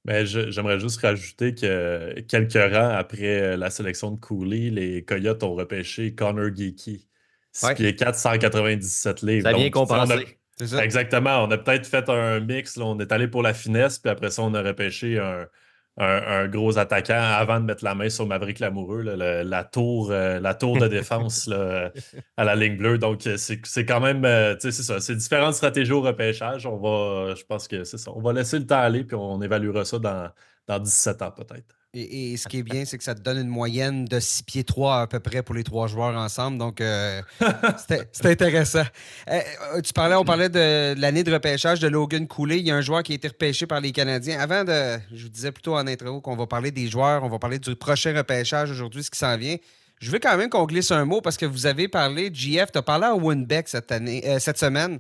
Ben, j'aimerais juste rajouter que quelques rangs après euh, la sélection de Cooley, les Coyotes ont repêché Connor Geeky, ce qui est 497 livres. Ça vient compenser. Exactement. On a peut-être fait un mix. on est allé pour la finesse, puis après ça, on a repêché un, un, gros attaquant avant de mettre la main sur Maverick Lamoureux, la, tour, euh, la tour de défense à la ligne bleue. Donc, euh, c'est quand même, euh, c'est ça, c'est différentes stratégies au repêchage. On va, je pense que c'est ça. On va laisser le temps aller, puis on évaluera ça dans, dans 17 ans peut-être. Et, ce qui est bien, c'est que ça te donne une moyenne de 6 pieds 3 à peu près pour les trois joueurs ensemble. Donc, euh, [laughs] c'était intéressant. Euh, euh, tu parlais, on parlait de, l'année de repêchage de Logan Cooley. Il y a un joueur qui a été repêché par les Canadiens. Avant de. Je vous disais plutôt en intro qu'on va parler des joueurs, on va parler du prochain repêchage aujourd'hui, ce qui s'en vient. Je veux quand même qu'on glisse un mot parce que vous avez parlé, JF, tu as parlé à Winbeck cette, année, cette semaine.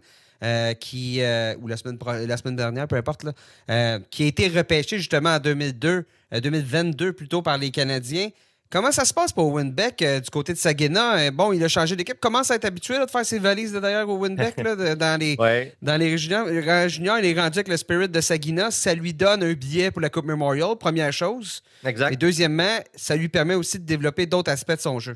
Qui, ou la semaine, la semaine dernière, peu importe, là, qui a été repêché justement en 2002 2022 euh, plutôt par les Canadiens. Comment ça se passe pour Winbeck euh, du côté de Sagina? Euh, bon, il a changé d'équipe. Comment ça être habitué de faire ses valises derrière au Winbeck dans les, [laughs] dans les juniors? il est rendu avec le Spirit de Sagina. Ça lui donne un billet pour la Coupe Memorial, première chose. Exact. Et deuxièmement, ça lui permet aussi de développer d'autres aspects de son jeu.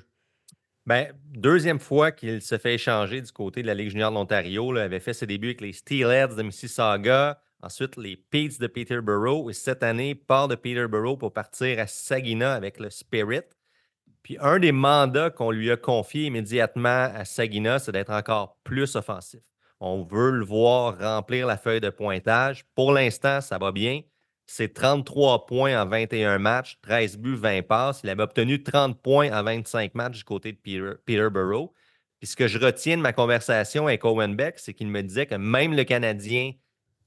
Ben, deuxième fois qu'il se fait échanger du côté de la Ligue junior de l'Ontario. Il avait fait ses débuts avec les Steelheads de Mississauga. Ensuite, les Petes de Peterborough. Et cette année, part de Peterborough pour partir à Saginaw avec le Spirit. Puis un des mandats qu'on lui a confié immédiatement à Saginaw, c'est d'être encore plus offensif. On veut le voir remplir la feuille de pointage. Pour l'instant, ça va bien. C'est 33 points en 21 matchs, 13 buts, 20 passes. Il avait obtenu 30 points en 25 matchs du côté de Peter, Peterborough. Puis ce que je retiens de ma conversation avec Owen Beck, c'est qu'il me disait que même le Canadien,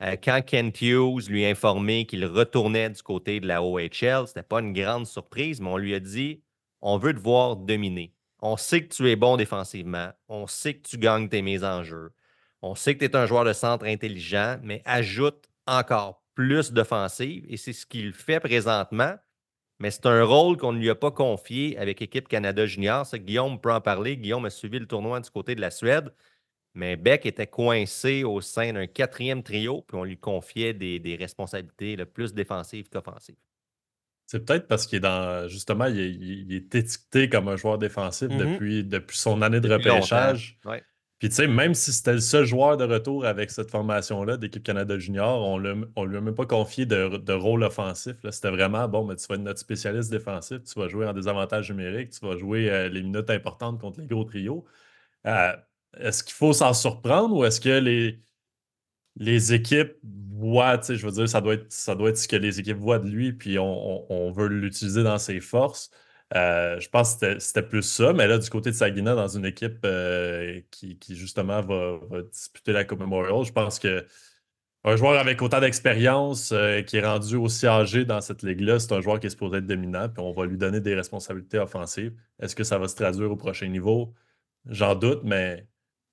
euh, quand Kent Hughes lui a informé qu'il retournait du côté de la OHL, ce n'était pas une grande surprise, mais on lui a dit on veut te voir dominer. On sait que tu es bon défensivement. On sait que tu gagnes tes mises en jeu. On sait que tu es un joueur de centre intelligent, mais ajoute encore plus d'offensive et c'est ce qu'il fait présentement. Mais c'est un rôle qu'on ne lui a pas confié avec l'équipe Canada Junior. Ça, Guillaume peut en parler. Guillaume a suivi le tournoi du côté de la Suède. Mais Beck était coincé au sein d'un quatrième trio, puis on lui confiait des, responsabilités le plus défensives qu'offensives. C'est peut-être parce qu'il est dans. Justement, il est, étiqueté comme un joueur défensif mm-hmm. depuis, depuis son année de repêchage. Puis, tu sais, même si c'était le seul joueur de retour avec cette formation-là d'équipe Canada Junior, on ne lui a même pas confié de, rôle offensif. C'était vraiment, bon, mais tu vas être notre spécialiste défensif, tu vas jouer en désavantage numérique, tu vas jouer euh, les minutes importantes contre les gros trios. Euh, est-ce qu'il faut s'en surprendre ou est-ce que les, équipes voient, tu sais, je veux dire, ça doit, être, ça doit être ce que les équipes voient de lui, puis on veut l'utiliser dans ses forces. Euh, je pense que c'était plus ça, mais là, du côté de Sagina, dans une équipe euh, qui, justement va, disputer la Coupe Memorial, je pense que un joueur avec autant d'expérience euh, qui est rendu aussi âgé dans cette ligue-là, c'est un joueur qui est supposé être dominant, puis on va lui donner des responsabilités offensives. Est-ce que ça va se traduire au prochain niveau? J'en doute, mais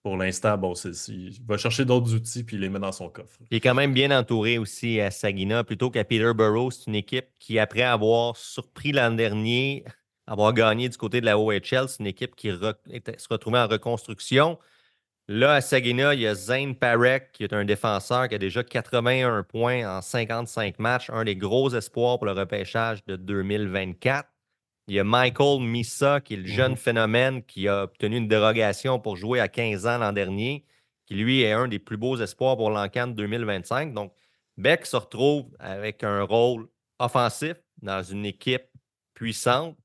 pour l'instant, bon, il va chercher d'autres outils puis il les met dans son coffre. Il est quand même bien entouré aussi à Sagina, plutôt qu'à Peterborough. C'est une équipe qui, après avoir surpris l'an dernier, avoir gagné du côté de la OHL. C'est une équipe qui se retrouvait en reconstruction. Là, à Sagina, il y a Zane Parek, qui est un défenseur qui a déjà 81 points en 55 matchs, un des gros espoirs pour le repêchage de 2024. Il y a Michael Missa, qui est le jeune mm-hmm. phénomène qui a obtenu une dérogation pour jouer à 15 ans l'an dernier, qui lui est un des plus beaux espoirs pour l'Encan 2025. Donc, Beck se retrouve avec un rôle offensif dans une équipe puissante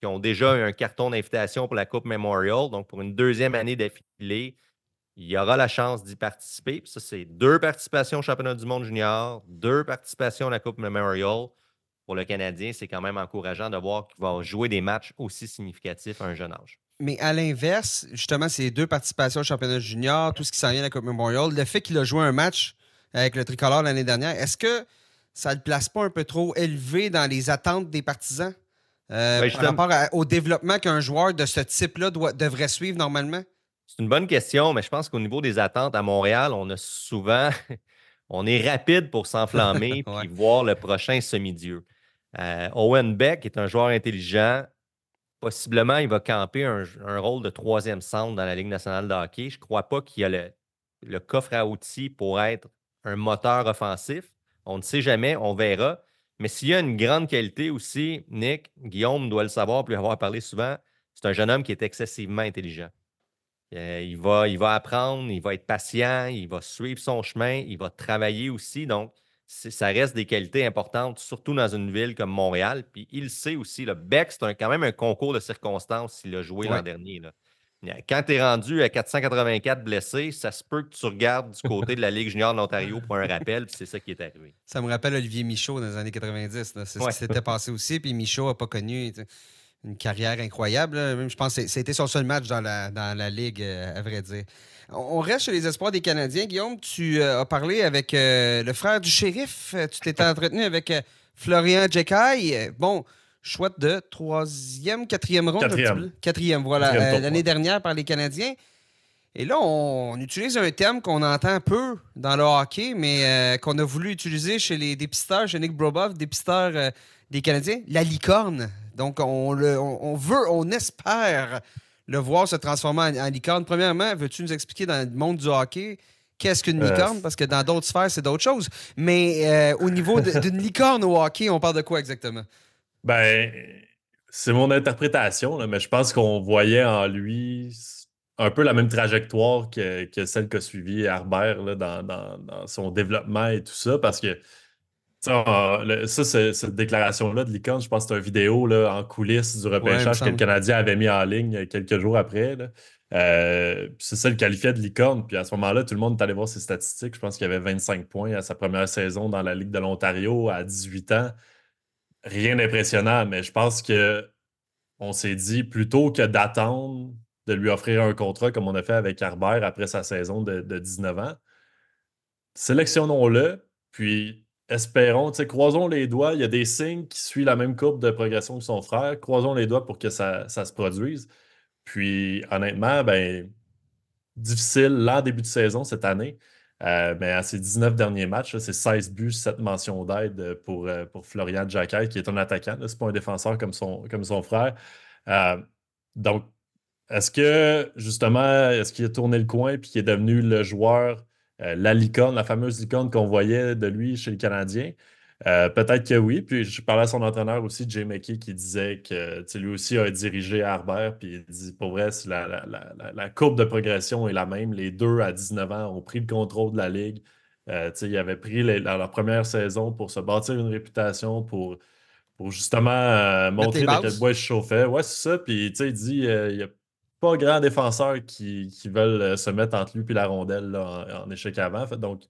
qui ont déjà eu un carton d'invitation pour la Coupe Memorial. Donc, pour une deuxième année d'affilée, il y aura la chance d'y participer. ça, c'est deux participations au championnat du monde junior, deux participations à la Coupe Memorial. Pour le Canadien, c'est quand même encourageant de voir qu'il va jouer des matchs aussi significatifs à un jeune âge. Mais à l'inverse, justement, ces deux participations au championnat junior, tout ce qui s'en vient à la Coupe Memorial, le fait qu'il a joué un match avec le tricolore l'année dernière, est-ce que ça ne le place pas un peu trop élevé dans les attentes des partisans? Euh, par rapport au développement qu'un joueur de ce type-là devrait suivre normalement? C'est une bonne question, mais je pense qu'au niveau des attentes à Montréal, on a souvent. [laughs] on est rapide pour s'enflammer [laughs] et voir le prochain semi-dieu. Euh, Owen Beck est un joueur intelligent. Possiblement, il va camper un, rôle de troisième centre dans la Ligue nationale de hockey. Je ne crois pas qu'il a le, le coffre à outils pour être un moteur offensif. On ne sait jamais, on verra. Mais s'il y a une grande qualité aussi, Nick, Guillaume doit le savoir, puis avoir parlé souvent, c'est un jeune homme qui est excessivement intelligent. Euh, il, va, il va apprendre, il va être patient, il va suivre son chemin, il va travailler aussi. Donc, ça reste des qualités importantes, surtout dans une ville comme Montréal. Puis il sait aussi, le Beck, c'est quand même un concours de circonstances s'il a joué l'an dernier. Là. Quand tu es rendu à 484 blessés, ça se peut que tu regardes du côté de la Ligue junior de l'Ontario pour un rappel, puis c'est ça qui est arrivé. Ça me rappelle Olivier Michaud dans les années 90. C'est ce qui s'était passé aussi, puis Michaud n'a pas connu une carrière incroyable. je pense que c'était son seul match dans la, dans la Ligue, euh, à vrai dire. On reste chez les espoirs des Canadiens. Guillaume, tu euh, as parlé avec euh, le frère du shérif. Tu t'étais [laughs] entretenu avec Florian Jekai. Bon, choix de troisième, quatrième ronde. Quatrième. Quatrième, voilà, euh, l'année dernière par les Canadiens. Et là, on, utilise un terme qu'on entend peu dans le hockey, mais euh, qu'on a voulu utiliser chez les dépisteurs, chez Nick Brobov, dépisteur euh, des Canadiens, la licorne. Donc, on, le, on, veut, on espère le voir se transformer en, licorne. Premièrement, veux-tu nous expliquer dans le monde du hockey qu'est-ce qu'une licorne? Parce que dans d'autres sphères, c'est d'autres choses. Mais au niveau d'une licorne au hockey, on parle de quoi exactement? Ben, c'est mon interprétation, mais je pense qu'on voyait en lui un peu la même trajectoire que, celle qu'a suivi Herbert là, dans, son développement et tout ça, parce que ça, cette déclaration-là de l'icône, je pense que c'est une vidéo là, en coulisses du repêchage que le Canadien avait mis en ligne quelques jours après. c'est ça le qualifiait de licorne. Puis à ce moment-là, tout le monde est allé voir ses statistiques. Je pense qu'il avait 25 points à sa première saison dans la Ligue de l'Ontario à 18 ans. Rien d'impressionnant, mais je pense que on s'est dit plutôt que d'attendre de lui offrir un contrat comme on a fait avec Harbert après sa saison de, 19 ans, sélectionnons-le, puis espérons, croisons les doigts. Il y a des signes qui suivent la même courbe de progression que son frère. Croisons les doigts pour que ça, se produise. Puis, honnêtement, ben, difficile, là, début de saison cette année. Euh, mais à ses 19 derniers matchs, c'est 16 buts, 7 mentions d'aide pour, euh, pour Florian Jacquet, qui est un attaquant. Ce n'est pas un défenseur comme son, comme son frère. Euh, donc, est-ce que, justement, est-ce qu'il a tourné le coin et qu'il est devenu le joueur, la licorne, la fameuse licorne qu'on voyait de lui chez le Canadien? Euh, peut-être que oui. Puis je parlais à son entraîneur aussi, Jay McKee, qui disait que lui aussi a dirigé à Harbert. Puis il dit pour vrai, la, courbe de progression est la même. Les deux à 19 ans ont pris le contrôle de la ligue. Euh, ils avaient pris leur première saison pour se bâtir une réputation, pour, pour justement euh, montrer de quel bois ils chauffaient. Ouais, c'est ça. Puis il dit il n'y a pas grand défenseurs qui, veulent se mettre entre lui et la rondelle en, en, échec avant. Donc,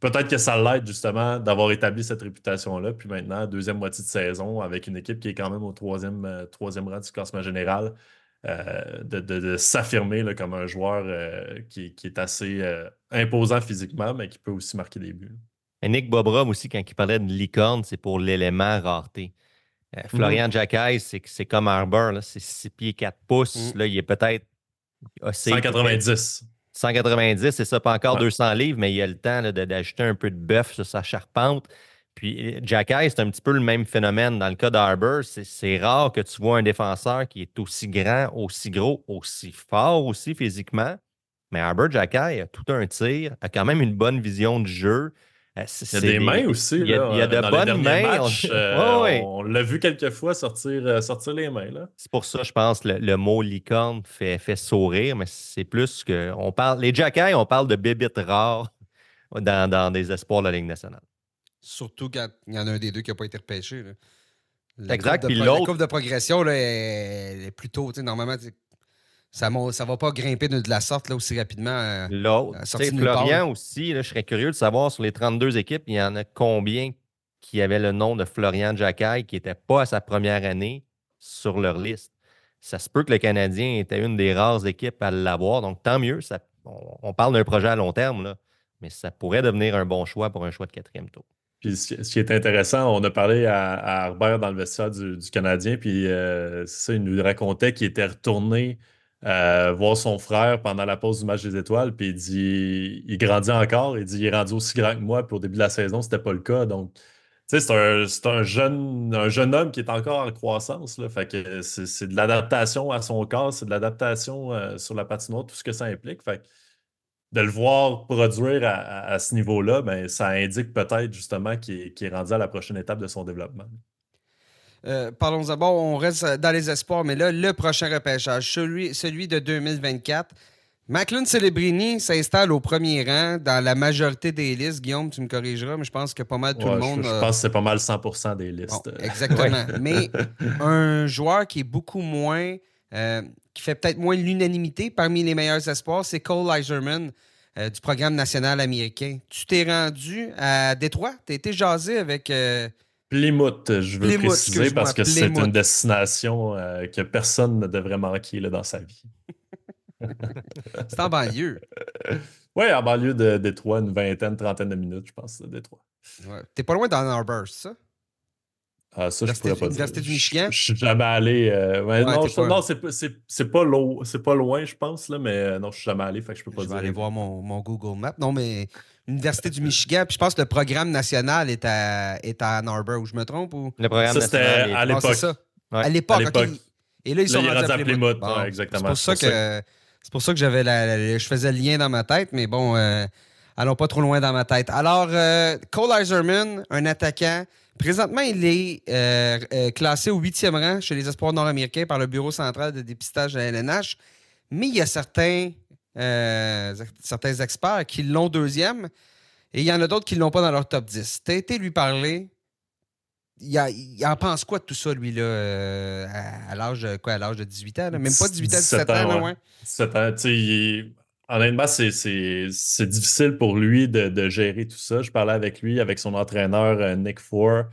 peut-être que ça l'aide justement d'avoir établi cette réputation-là. Puis maintenant, deuxième moitié de saison, avec une équipe qui est quand même au troisième, euh, troisième rang du classement général, euh, de, s'affirmer comme un joueur euh, qui, est assez imposant physiquement, mais qui peut aussi marquer des buts. Et Nick Bobrom aussi, quand il parlait de licorne, c'est pour l'élément rareté. Florian mmh. c'est comme Arbor, c'est 6 pieds 4 pouces. Mm. Là, il est peut-être 190. 190, c'est ça, pas encore 200 livres, mais il y a le temps d'ajouter un peu de bœuf sur sa charpente. Puis Jack c'est un petit peu le même phénomène. Dans le cas d'Arbor, c'est rare que tu vois un défenseur qui est aussi grand, aussi gros, aussi fort aussi physiquement. Mais Arbor Jack a tout un tir, a quand même une bonne vision du jeu. Euh, il y a des, mains aussi. Il y a, de bonnes mains. Euh, on, l'a vu quelques fois sortir, euh, sortir les mains. C'est pour ça, je pense, le, le mot licorne fait, fait sourire, mais c'est plus que. On parle, les Jackay, on parle de bébites rares dans, des espoirs de la Ligue nationale. Surtout quand il y en a un des deux qui n'a pas été repêché. exact. Puis la courbe de progression là, est, est plutôt. Normalement, ça ne va pas grimper de, la sorte là, aussi rapidement. Euh, L'autre, Florian aussi, je serais curieux de savoir sur les 32 équipes, il y en a combien qui avaient le nom de Florian Jacquet qui n'était pas à sa première année sur leur liste. Ça se peut que le Canadien était une des rares équipes à l'avoir, donc tant mieux. Ça, on, parle d'un projet à long terme, là, mais ça pourrait devenir un bon choix pour un choix de quatrième tour. Puis ce qui est intéressant, on a parlé à, à dans le vestiaire du, Canadien, puis euh, ça, il nous racontait qu'il était retourné euh, voir son frère pendant la pause du match des étoiles, puis il dit il grandit encore, il dit il est rendu aussi grand que moi, puis au début de la saison, c'était pas le cas. Donc, tu sais, c'est un, jeune, un jeune homme qui est encore en croissance. Fait que c'est de l'adaptation à son corps, c'est de l'adaptation euh, sur la patinoire, tout ce que ça implique. Fait de le voir produire à, ce niveau-là, ben, ça indique peut-être justement qu'il est rendu à la prochaine étape de son développement. Euh, parlons d'abord, on reste dans les espoirs, mais là, le prochain repêchage, celui, celui de 2024. McLean Celebrini s'installe au premier rang dans la majorité des listes. Guillaume, tu me corrigeras, mais je pense que pas mal tout le monde. Je, pense que c'est pas mal 100% des listes. exactement. [laughs] Mais un joueur qui est beaucoup moins. Euh, qui fait peut-être moins l'unanimité parmi les meilleurs espoirs, c'est Cole Iserman euh, du programme national américain. Tu t'es rendu à Détroit? Tu as été jasé avec. Plymouth, je veux préciser, parce que c'est une destination euh, que personne ne devrait manquer là, dans sa vie. [laughs] c'est en banlieue. [laughs] oui, en banlieue de Détroit, une vingtaine, trentaine de minutes, je pense, de Détroit. Ouais. T'es pas loin d'Ann Arbor, c'est ça? Ah, ça, je pourrais pas du Michigan? Je suis jamais allé. Euh, non, non c'est pas, pas, loin, je pense, là, mais euh, non, je suis jamais allé, fait que je peux pas je vais aller voir mon, mon, Google Maps. Non, mais l'Université du Michigan, puis je pense que le programme national est à, est à Ann Arbor, ou je me trompe? Ou... Le programme ça, c'était à l'époque. À l'époque, Et là, ils sont rendus à Plymouth. exactement. C'est pour, ça que, c'est pour ça que j'avais la, je faisais le lien dans ma tête, mais bon, euh, allons pas trop loin dans ma tête. Alors, Cole Iserman, un attaquant Présentement, il est euh, euh, classé au huitième rang chez les espoirs nord-américains par le Bureau central de dépistage de la LNH, mais il y a certains, euh, certains experts qui l'ont deuxième et il y en a d'autres qui ne l'ont pas dans leur top 10. Tu as été lui parler. il, en pense quoi de tout ça, lui, là, à, l'âge quoi, à l'âge de 18 ans? Même pas 18 ans, 17, ans, ouais. 17 ans, tu sais, honnêtement, c'est difficile pour lui de, gérer tout ça. Je parlais avec lui, avec son entraîneur Nick Four,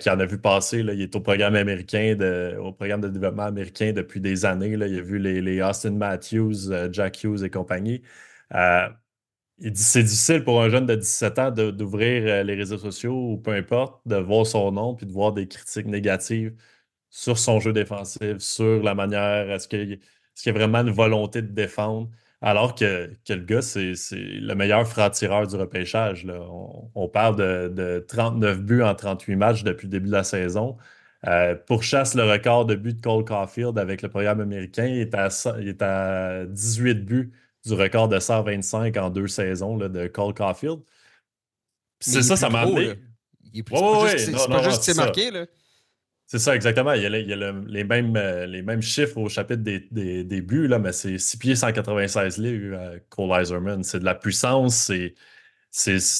qui en a vu passer. il est au programme américain, de, au programme de développement américain depuis des années. Il a vu les, Austin Matthews, Jack Hughes et compagnie il dit c'est difficile pour un jeune de 17 ans d'ouvrir euh, les réseaux sociaux ou peu importe, de voir son nom puis de voir des critiques négatives sur son jeu défensif, sur la manière, est-ce qu'il y a vraiment une volonté de défendre, alors que, le gars, c'est le meilleur franc-tireur du repêchage. On, parle de, 39 buts en 38 matchs depuis le début de la saison. Euh, pourchasse le record de buts de Cole Caulfield avec le programme américain. Il est à, il est à 18 buts du record de 125 en deux saisons là, de Cole Caulfield. C'est ça, ça m'a amené. Il est plus, c'est pas juste c'est marqué. Là. C'est ça, exactement. Il y a, les, mêmes, euh, les mêmes chiffres au chapitre des, des, buts, là, mais c'est 6 pieds 196 livres, euh, Cole Iserman. C'est de la puissance, c'est.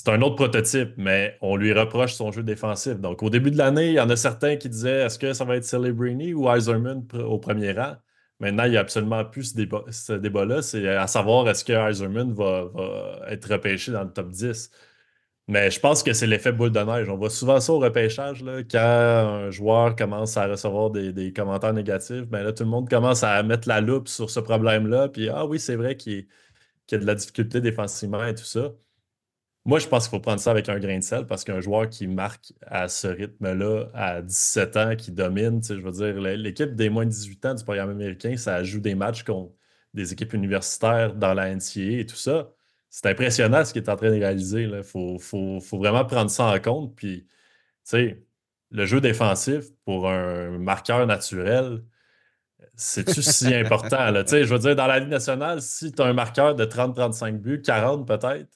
Un autre prototype, mais on lui reproche son jeu défensif. Donc, au début de l'année, il y en a certains qui disaient est-ce que ça va être Celebrini ou Iserman au premier rang? Maintenant, il n'y a absolument plus ce débat-là. c'est à savoir est-ce que Heiserman va, être repêché dans le top 10. Mais je pense que c'est l'effet boule de neige. On voit souvent ça au repêchage. Là, quand un joueur commence à recevoir des, commentaires négatifs, ben là, tout le monde commence à mettre la loupe sur ce problème-là. Puis, ah oui, c'est vrai qu'il y a de la difficulté défensivement et tout ça. Moi, je pense qu'il faut prendre ça avec un grain de sel parce qu'un joueur qui marque à ce rythme-là, à 17 ans, qui domine, je veux dire, l'équipe des moins de 18 ans du programme américain, ça joue des matchs contre des équipes universitaires dans la NCAA et tout ça. C'est impressionnant ce qu'il est en train de réaliser. Il faut, vraiment prendre ça en compte. Puis, tu sais, le jeu défensif pour un marqueur naturel, c'est-tu si [laughs] important? Là? Je veux dire, dans la Ligue nationale, si tu as un marqueur de 30-35 buts, 40 peut-être,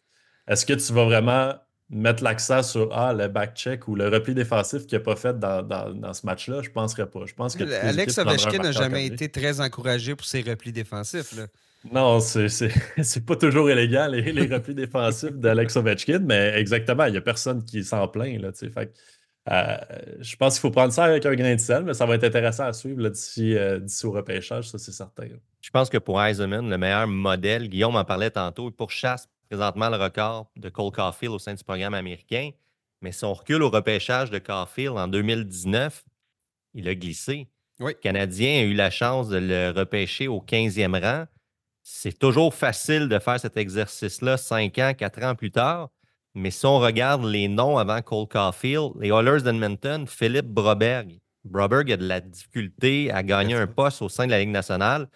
est-ce que tu vas vraiment mettre l'accent sur ah, le back-check ou le repli défensif qu'il n'a pas fait dans, ce match-là? Je ne penserais pas. Je pense que Alex Ovechkin n'a jamais été très encouragé pour ses replis défensifs. Non, [laughs] c'est pas toujours élégant, les, replis [laughs] défensifs d'Alex Ovechkin, mais exactement, il n'y a personne qui s'en plaint. Là, fait, euh, je pense qu'il faut prendre ça avec un grain de sel, mais ça va être intéressant à suivre euh, d'ici au repêchage, ça c'est certain. Je pense que pour Eisenman, le meilleur modèle, Guillaume en parlait tantôt, pour Chasse, présentement le record de Cole Caulfield au sein du programme américain. Mais si on recule au repêchage de Caulfield en 2019, il a glissé. Le Canadien a eu la chance de le repêcher au 15e rang. C'est toujours facile de faire cet exercice-là cinq ans, quatre ans plus tard. Mais si on regarde les noms avant Cole Caulfield, les Oilers d'Edmonton, Philippe Broberg. Broberg a de la difficulté à gagner un poste au sein de la Ligue nationale.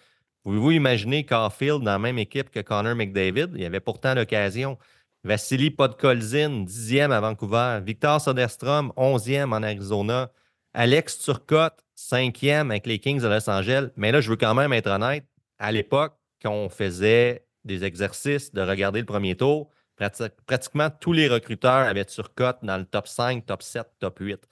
Pouvez-vous imaginer Caulfield dans la même équipe que Connor McDavid? Il y avait pourtant l'occasion. Vassili Podkolzin, dixième à Vancouver. Victor Soderstrom, onzième en Arizona. Alex Turcotte, cinquième avec les Kings de Los Angeles. Mais là, je veux quand même être honnête. À l'époque, quand on faisait des exercices de regarder le premier tour, pratiquement tous les recruteurs avaient Turcotte dans le top 5, top 7, top 8.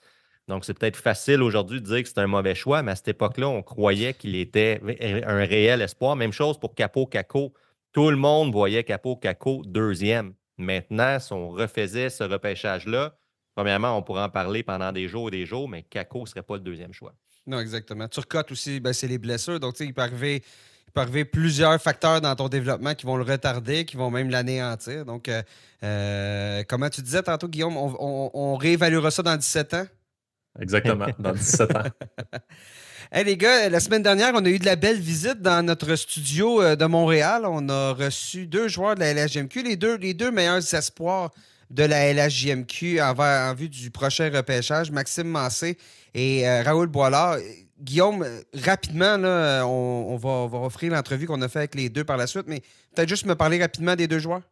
Donc, c'est peut-être facile aujourd'hui de dire que c'est un mauvais choix, mais à cette époque-là, on croyait qu'il était un réel espoir. Même chose pour Capo Caco. Tout le monde voyait Capo Caco deuxième. Maintenant, si on refaisait ce repêchage-là, premièrement, on pourrait en parler pendant des jours et des jours, mais Caco ne serait pas le deuxième choix. Non, exactement. Turcotte aussi, ben, c'est les blessures. Donc, il peut, arriver, il peut arriver plusieurs facteurs dans ton développement qui vont le retarder, qui vont même l'anéantir. Donc, euh, euh, comment tu disais tantôt, Guillaume, on, on réévaluera ça dans 17 ans? Exactement, dans 17 ans. [laughs] Hey les gars, la semaine dernière, on a eu de la belle visite dans notre studio euh, de Montréal. On a reçu deux joueurs de la LHJMQ, les deux, les deux meilleurs espoirs de la LHJMQ en, vue du prochain repêchage, Maxime Massé et euh, Raoul Boilard. Guillaume, rapidement, on, va, on offrir l'entrevue qu'on a fait avec les deux par la suite, mais peut-être juste me parler rapidement des deux joueurs.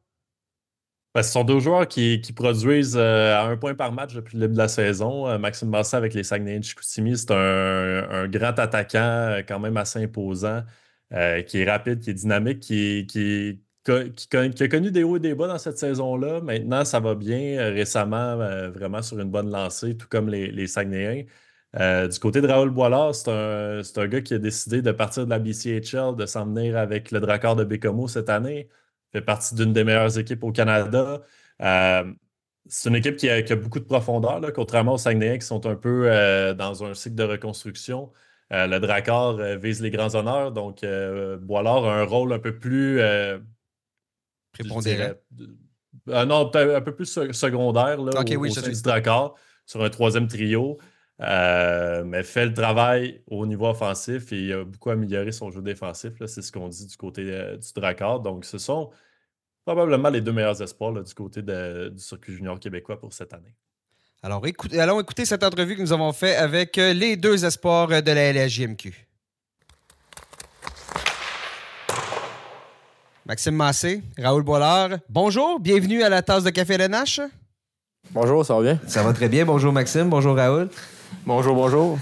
Ben, ce sont deux joueurs qui, produisent euh, à un point par match depuis le début de la saison. Euh, Maxime Massé avec les Saguenay Chicoutimi, c'est un, grand attaquant quand même assez imposant, qui est rapide, qui est dynamique, qui, qui, a connu des hauts et des bas dans cette saison-là. Maintenant, ça va bien. récemment, vraiment sur une bonne lancée, tout comme les, les Saguenayens. du côté de Raoul Boilard, c'est un, un, gars qui a décidé de partir de la BCHL, de s'en venir avec le Dracard de Bécomo cette année fait partie d'une des meilleures équipes au Canada. Euh, c'est une équipe qui a, beaucoup de profondeur, contrairement aux Saguenayens qui sont un peu dans un cycle de reconstruction. le Dracor vise les grands honneurs, donc Boilard a un rôle un peu plus. Prépondérant. non, peut-être un peu plus secondaire là, au, oui, du Dracor, sur un troisième trio. Euh, mais fait le travail au niveau offensif et il a beaucoup amélioré son jeu défensif. C'est ce qu'on dit du côté euh, du Dracard. Donc, ce sont probablement les deux meilleurs espoirs du côté du circuit junior québécois pour cette année. Alors, allons écouter cette entrevue que nous avons faite avec euh, les deux espoirs de la LHJMQ. Maxime Massé, Raoul Bollard, bonjour, bienvenue à la tasse de café LNH. Bonjour, ça va bien? Ça va très bien. Bonjour Maxime, bonjour Raoul. Bonjour, bonjour.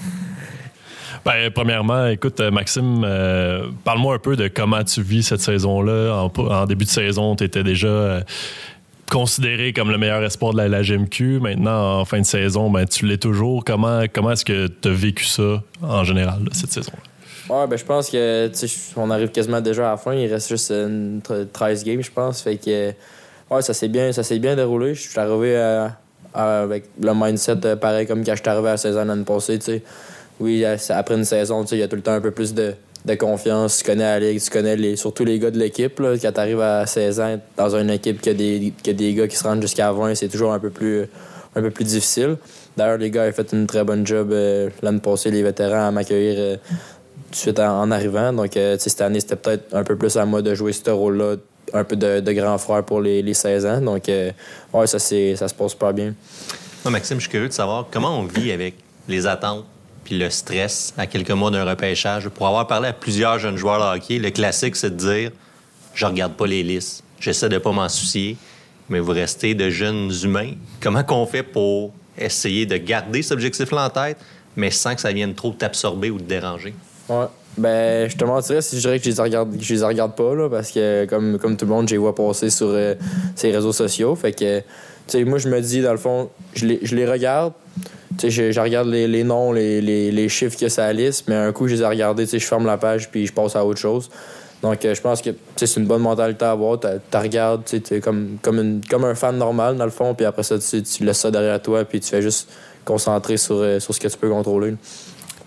Ben, premièrement, écoute, euh, Maxime, euh, parle-moi un peu de comment tu vis cette saison-là. En, début de saison, tu étais déjà euh, considéré comme le meilleur espoir de la, GMQ. Maintenant, en fin de saison, ben, tu l'es toujours. Comment, comment est-ce que tu as vécu ça en général, cette saison-là? Ouais, ben, je pense que on arrive quasiment déjà à la fin. Il reste juste 13 games, je pense. Fait que ouais, ça s'est bien, bien déroulé. Je suis arrivé avec le mindset euh, pareil comme quand je suis arrivé à la saison l'année passée. Oui, après une saison, il y a tout le temps un peu plus de, confiance. Tu connais la ligue, tu connais les, surtout les gars de l'équipe. Quand tu arrives à 16 ans dans une équipe qui a des, des gars qui se rendent jusqu'à 20, c'est toujours un peu plus un peu plus difficile. D'ailleurs, les gars ont fait une très bonne job euh, l'année passée, les vétérans, à m'accueillir euh, suite en, arrivant. Donc, cette année, c'était peut-être un peu plus à moi de jouer ce rôle-là un peu de, grand frère pour les, les 16 ans. Donc, euh, ouais, ça, ça se passe pas bien. Maxime, je suis curieux de savoir comment on vit avec les attentes puis le stress à quelques mois d'un repêchage. Pour avoir parlé à plusieurs jeunes joueurs de hockey, le classique, c'est de dire je regarde pas les listes, j'essaie de pas m'en soucier, mais vous restez de jeunes humains. Comment qu'on fait pour essayer de garder cet objectif-là en tête, mais sans que ça vienne trop t'absorber ou te déranger? Ouais. Ben, je te mentirais si je dirais que je les regarde, je les regarde pas, là, parce que comme, comme tout le monde, je les vois passer sur euh, ces réseaux sociaux. Fait que, tu sais, moi, je me dis, dans le fond, je les, je les regarde. Tu sais, je, regarde les, les noms, les, les, les, chiffres que ça liste, mais un coup, je les ai regardés, tu sais, je ferme la page puis je passe à autre chose. Donc, euh, je pense que c'est une bonne mentalité à avoir. Tu regardes comme, comme, comme un fan normal, dans le fond, puis après ça, tu, tu laisses ça derrière toi, puis tu fais juste concentrer sur, euh, sur ce que tu peux contrôler.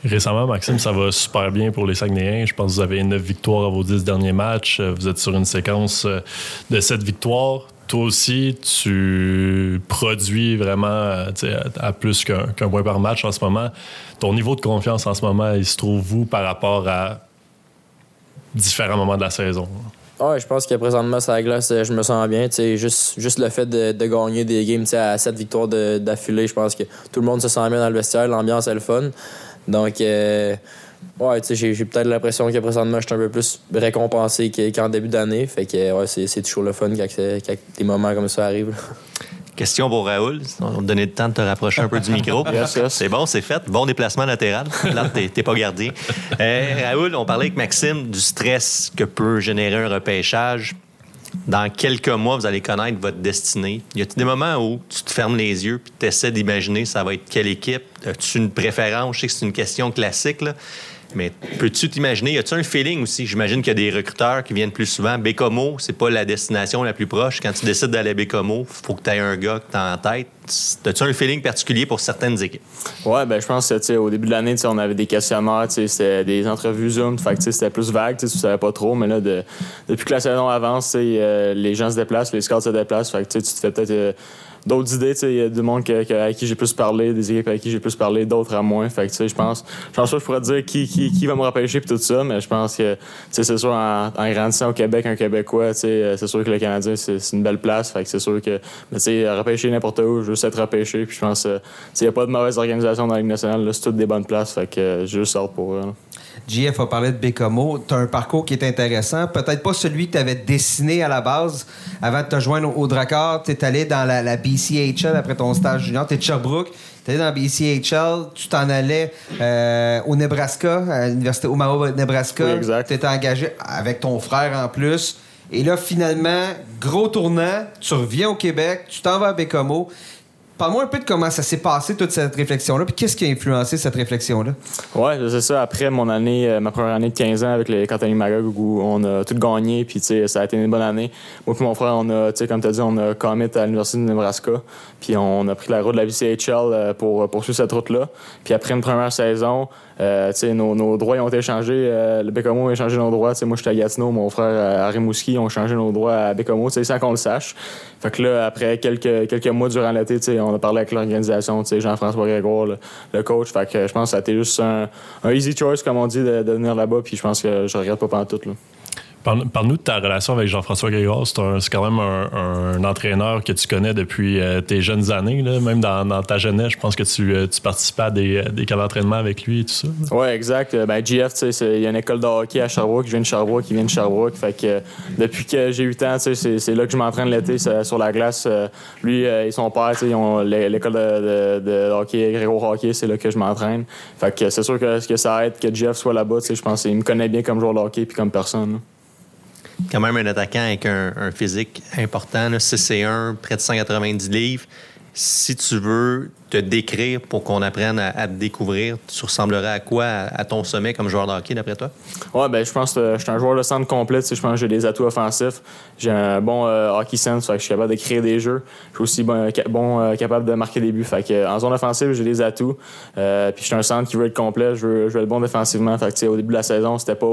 Récemment, Maxime, ça va super bien pour les Saguenayens. Je pense que vous avez 9 victoires à vos 10 derniers matchs. Vous êtes sur une séquence euh, de 7 victoires. Toi aussi, tu produis vraiment euh, à plus qu'un point par match en ce moment. Ton niveau de confiance en ce moment, il se trouve où par rapport à différents moments de la saison? Ouais, je pense que présentement, ça glace, je me sens bien. Juste, juste le fait de, gagner des games à 7 victoires d'affilée, je pense que tout le monde se sent bien dans le vestiaire. L'ambiance est le fun. Donc, euh, ouais, j'ai, j'ai peut-être l'impression que présentement, je suis un peu plus récompensé qu'en début d'année. Fait que, ouais, c'est, toujours le fun quand, des moments comme ça arrivent. Question pour Raoul. On va te donner le temps de te rapprocher un peu du micro. [laughs] C'est bon, c'est fait. Bon déplacement latéral. Là, t'es, pas gardé. Euh, Raoul, on parlait avec Maxime du stress que peut générer un repêchage dans quelques mois, vous allez connaître votre destinée. Y a-t-il des moments où tu te fermes les yeux puis tu essaies d'imaginer ça va être quelle équipe? As-tu une préférence? Je sais que c'est une question classique. Mais peux-tu t'imaginer, y a-tu un feeling aussi? J'imagine qu'il y a des recruteurs qui viennent plus souvent. Bécomo, c'est pas la destination la plus proche. Quand tu décides d'aller à Bécomo, faut que tu aies un gars que tu en tête. As-tu un feeling particulier pour certaines équipes? Ouais, ben je pense que au début de l'année, on avait des questionnaires, c'était des entrevues Zoom, fait c'était plus vague, tu savais pas trop, mais là, depuis que la saison avance, euh, les gens se déplacent, les scouts se déplacent, fait tu te fais peut-être. Euh, d'autres idées. Il y a du monde à qui j'ai plus parlé, des équipes à qui j'ai plus parlé, d'autres à moins. Fait que je pense, je pense pas que je pourrais dire qui, qui, qui va me repêcher et tout ça, mais je pense que c'est sûr en, grandissant au Québec, un Québécois, c'est sûr que le Canadien, c'est une belle place. Fait que c'est sûr que repêcher n'importe où, juste être repêché. Puis je pense qu'il n'y a pas de mauvaise organisation dans la Ligue nationale. C'est toutes des bonnes places. Fait que je juste sors pour eux. JF a parlé de Bécomo. Tu as un parcours qui est intéressant. Peut-être pas celui que tu avais dessiné à la base avant de te joindre au Drakkar. Tu es allé dans la, BCHL après ton stage junior. Tu es de Sherbrooke. Tu es allé dans la BCHL. Tu t'en allais euh, au Nebraska, à l'université Omaha, Nebraska. Oui, exact. Tu étais engagé avec ton frère en plus. Et là, finalement, gros tournant, tu reviens au Québec, tu t'en vas à Bécomo. Parle-moi un peu de comment ça s'est passé, toute cette réflexion-là, puis qu'est-ce qui a influencé cette réflexion-là? Ouais, c'est ça. Après mon année, euh, ma première année de 15 ans avec les Cantonais Magog, où on a tout gagné, puis ça a été une bonne année. Moi et mon frère, on a, comme tu as dit, on a commit à l'Université de Nebraska, puis on a pris la route de la VCHL euh, pour poursuivre cette route-là. Puis après une première saison, euh, nos, nos, droits ont été échangés. Euh, le Bécomo a échangé nos droits. moi, j'étais à Gatineau, mon frère à Rimouski ont changé nos droits à Bécomo, sans qu'on le sache. Fait que là, après quelques, quelques mois durant l'été, on a parlé avec l'organisation, Jean-François Grégoire, le, coach. Fait que je pense que ça a été juste un, easy choice, comme on dit, de, venir là-bas. Puis je pense que je regrette pas pendant tout. Parle-nous de ta relation avec Jean-François Grégoire. C'est quand même un, entraîneur que tu connais depuis euh, tes jeunes années. Même dans, ta jeunesse, je pense que tu, euh, participais à des, des cas d'entraînement avec lui et tout ça. Oui, exact. Euh, ben, GF, il y a une école de hockey à Sherbrooke. Je viens de Sherbrooke, il vient de Sherbrooke. Fait que, depuis que j'ai 8 ans, c'est là que je m'entraîne l'été sur la glace. Lui et son père, ils ont l'école de, hockey, Grégoire Hockey, c'est là que je m'entraîne. Fait que c'est sûr que, que ça aide que Jeff soit là-bas. Je pense qu'il me connaît bien comme joueur de hockey puis comme personne quand même un attaquant avec un, physique important, 6 et 1, près de 190 livres. Si tu veux te décrire pour qu'on apprenne à, te découvrir, tu ressemblerais à quoi à, ton sommet comme joueur de hockey, d'après toi? Oui, ben, je pense que je suis un joueur de centre complet. Je pense que j'ai des atouts offensifs. J'ai un bon euh, hockey sense, je suis capable de créer des jeux. Je suis aussi bon, euh, capable de marquer des buts. Fait que, en zone offensive, j'ai des atouts. Euh, puis je suis un centre qui veut être complet. Je veux, être bon défensivement. Au début de la saison, c'était pas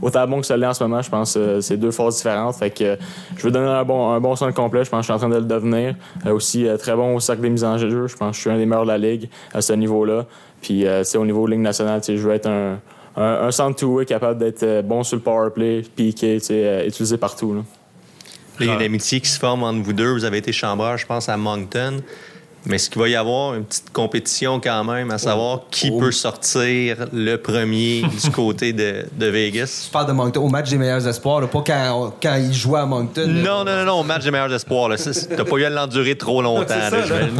autant bon que ça l'est en ce moment. Je pense que c'est deux forces différentes. Fait que je veux donner un bon, un bon centre complet. Je pense que je suis en train de le devenir. aussi très bon au cercle des mises en jeu. Je pense que je suis un des meilleurs de la ligue à ce niveau-là. Puis, euh, au niveau Ligue nationale, je veux être un, un, centre two-way capable d'être euh, bon sur le power play, piqué, euh, utilisé partout. Là. Il y a une amitié qui se forme entre vous deux. Vous avez été chambreur, je pense, à Moncton. Mais est-ce qu'il va y avoir une petite compétition quand même, à savoir qui oh. peut sortir le premier [laughs] du côté de, de, Vegas? Je parle de Moncton au match des meilleurs espoirs, pas quand, quand il jouait à Moncton. Non, non, non, non, au match des meilleurs espoirs. T'as pas eu à l'endurer trop [laughs] longtemps,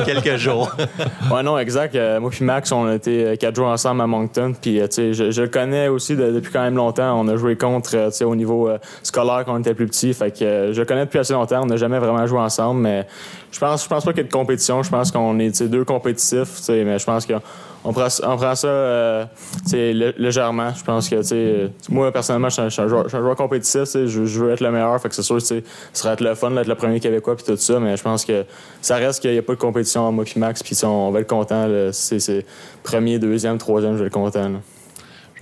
quelques jours. [laughs] ouais, non, exact. Euh, moi et Max, on a été euh, quatre jours ensemble à Moncton. Puis, euh, je, je le connais aussi depuis quand même longtemps. On a joué contre au niveau scolaire quand on était plus petit. Fait que je le connais depuis assez longtemps. On n'a jamais vraiment joué ensemble, mais je pense, je pense pas qu'il y ait de compétition. Je pense qu'on est deux compétitifs, mais je pense qu'on on prend, ça euh, légèrement. Je pense que moi, personnellement, je suis un, joueur, compétitif. Je, veux être le meilleur. C'est sûr que ce serait être le fun d'être le premier Québécois puis tout ça. Mais je pense que ça reste qu'il n'y a pas de compétition entre moi et Max. Puis on va être content. C'est premier, deuxième, troisième, je vais être content.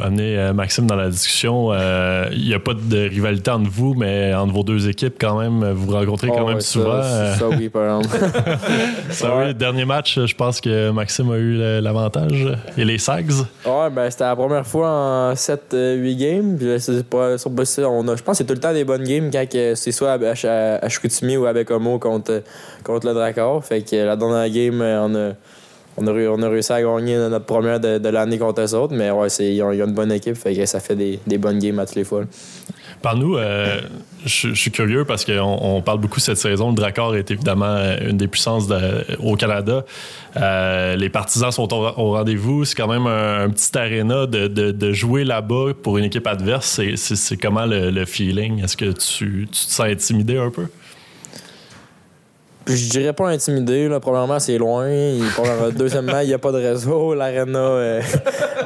Vais amener euh, Maxime dans la discussion. Euh, il n'y a pas de rivalité entre vous, mais entre vos deux équipes, quand même, vous vous rencontrez quand oh, même souvent. Ça, oui, par exemple. [laughs] ça, oui, le dernier match, je pense que Maxime a eu l'avantage. Et les Sags? Ouais, ben, c'était la première fois en 7-8 games. pas, on a, je pense que c'est tout le temps des bonnes games quand c'est soit à, à, Chicoutimi ou à Bécomo contre, contre le Dracor. Fait que la dernière game, on a on a, réussi à gagner notre première de, l'année contre eux autres, mais ouais, ils ont, une bonne équipe, que ça fait des, bonnes games à toutes les fois. Par nous, euh, je, suis curieux parce qu'on on parle beaucoup cette saison. Le Dracor est évidemment une des puissances au Canada. Euh, les partisans sont au, rendez-vous. C'est quand même un, petit aréna de, jouer là-bas pour une équipe adverse. C'est comment le, feeling? Est-ce que tu, tu te sens intimidé un peu? Je dirais pas intimidé. Là. Premièrement, c'est loin. Deuxièmement, il n'y a pas de réseau. L'arena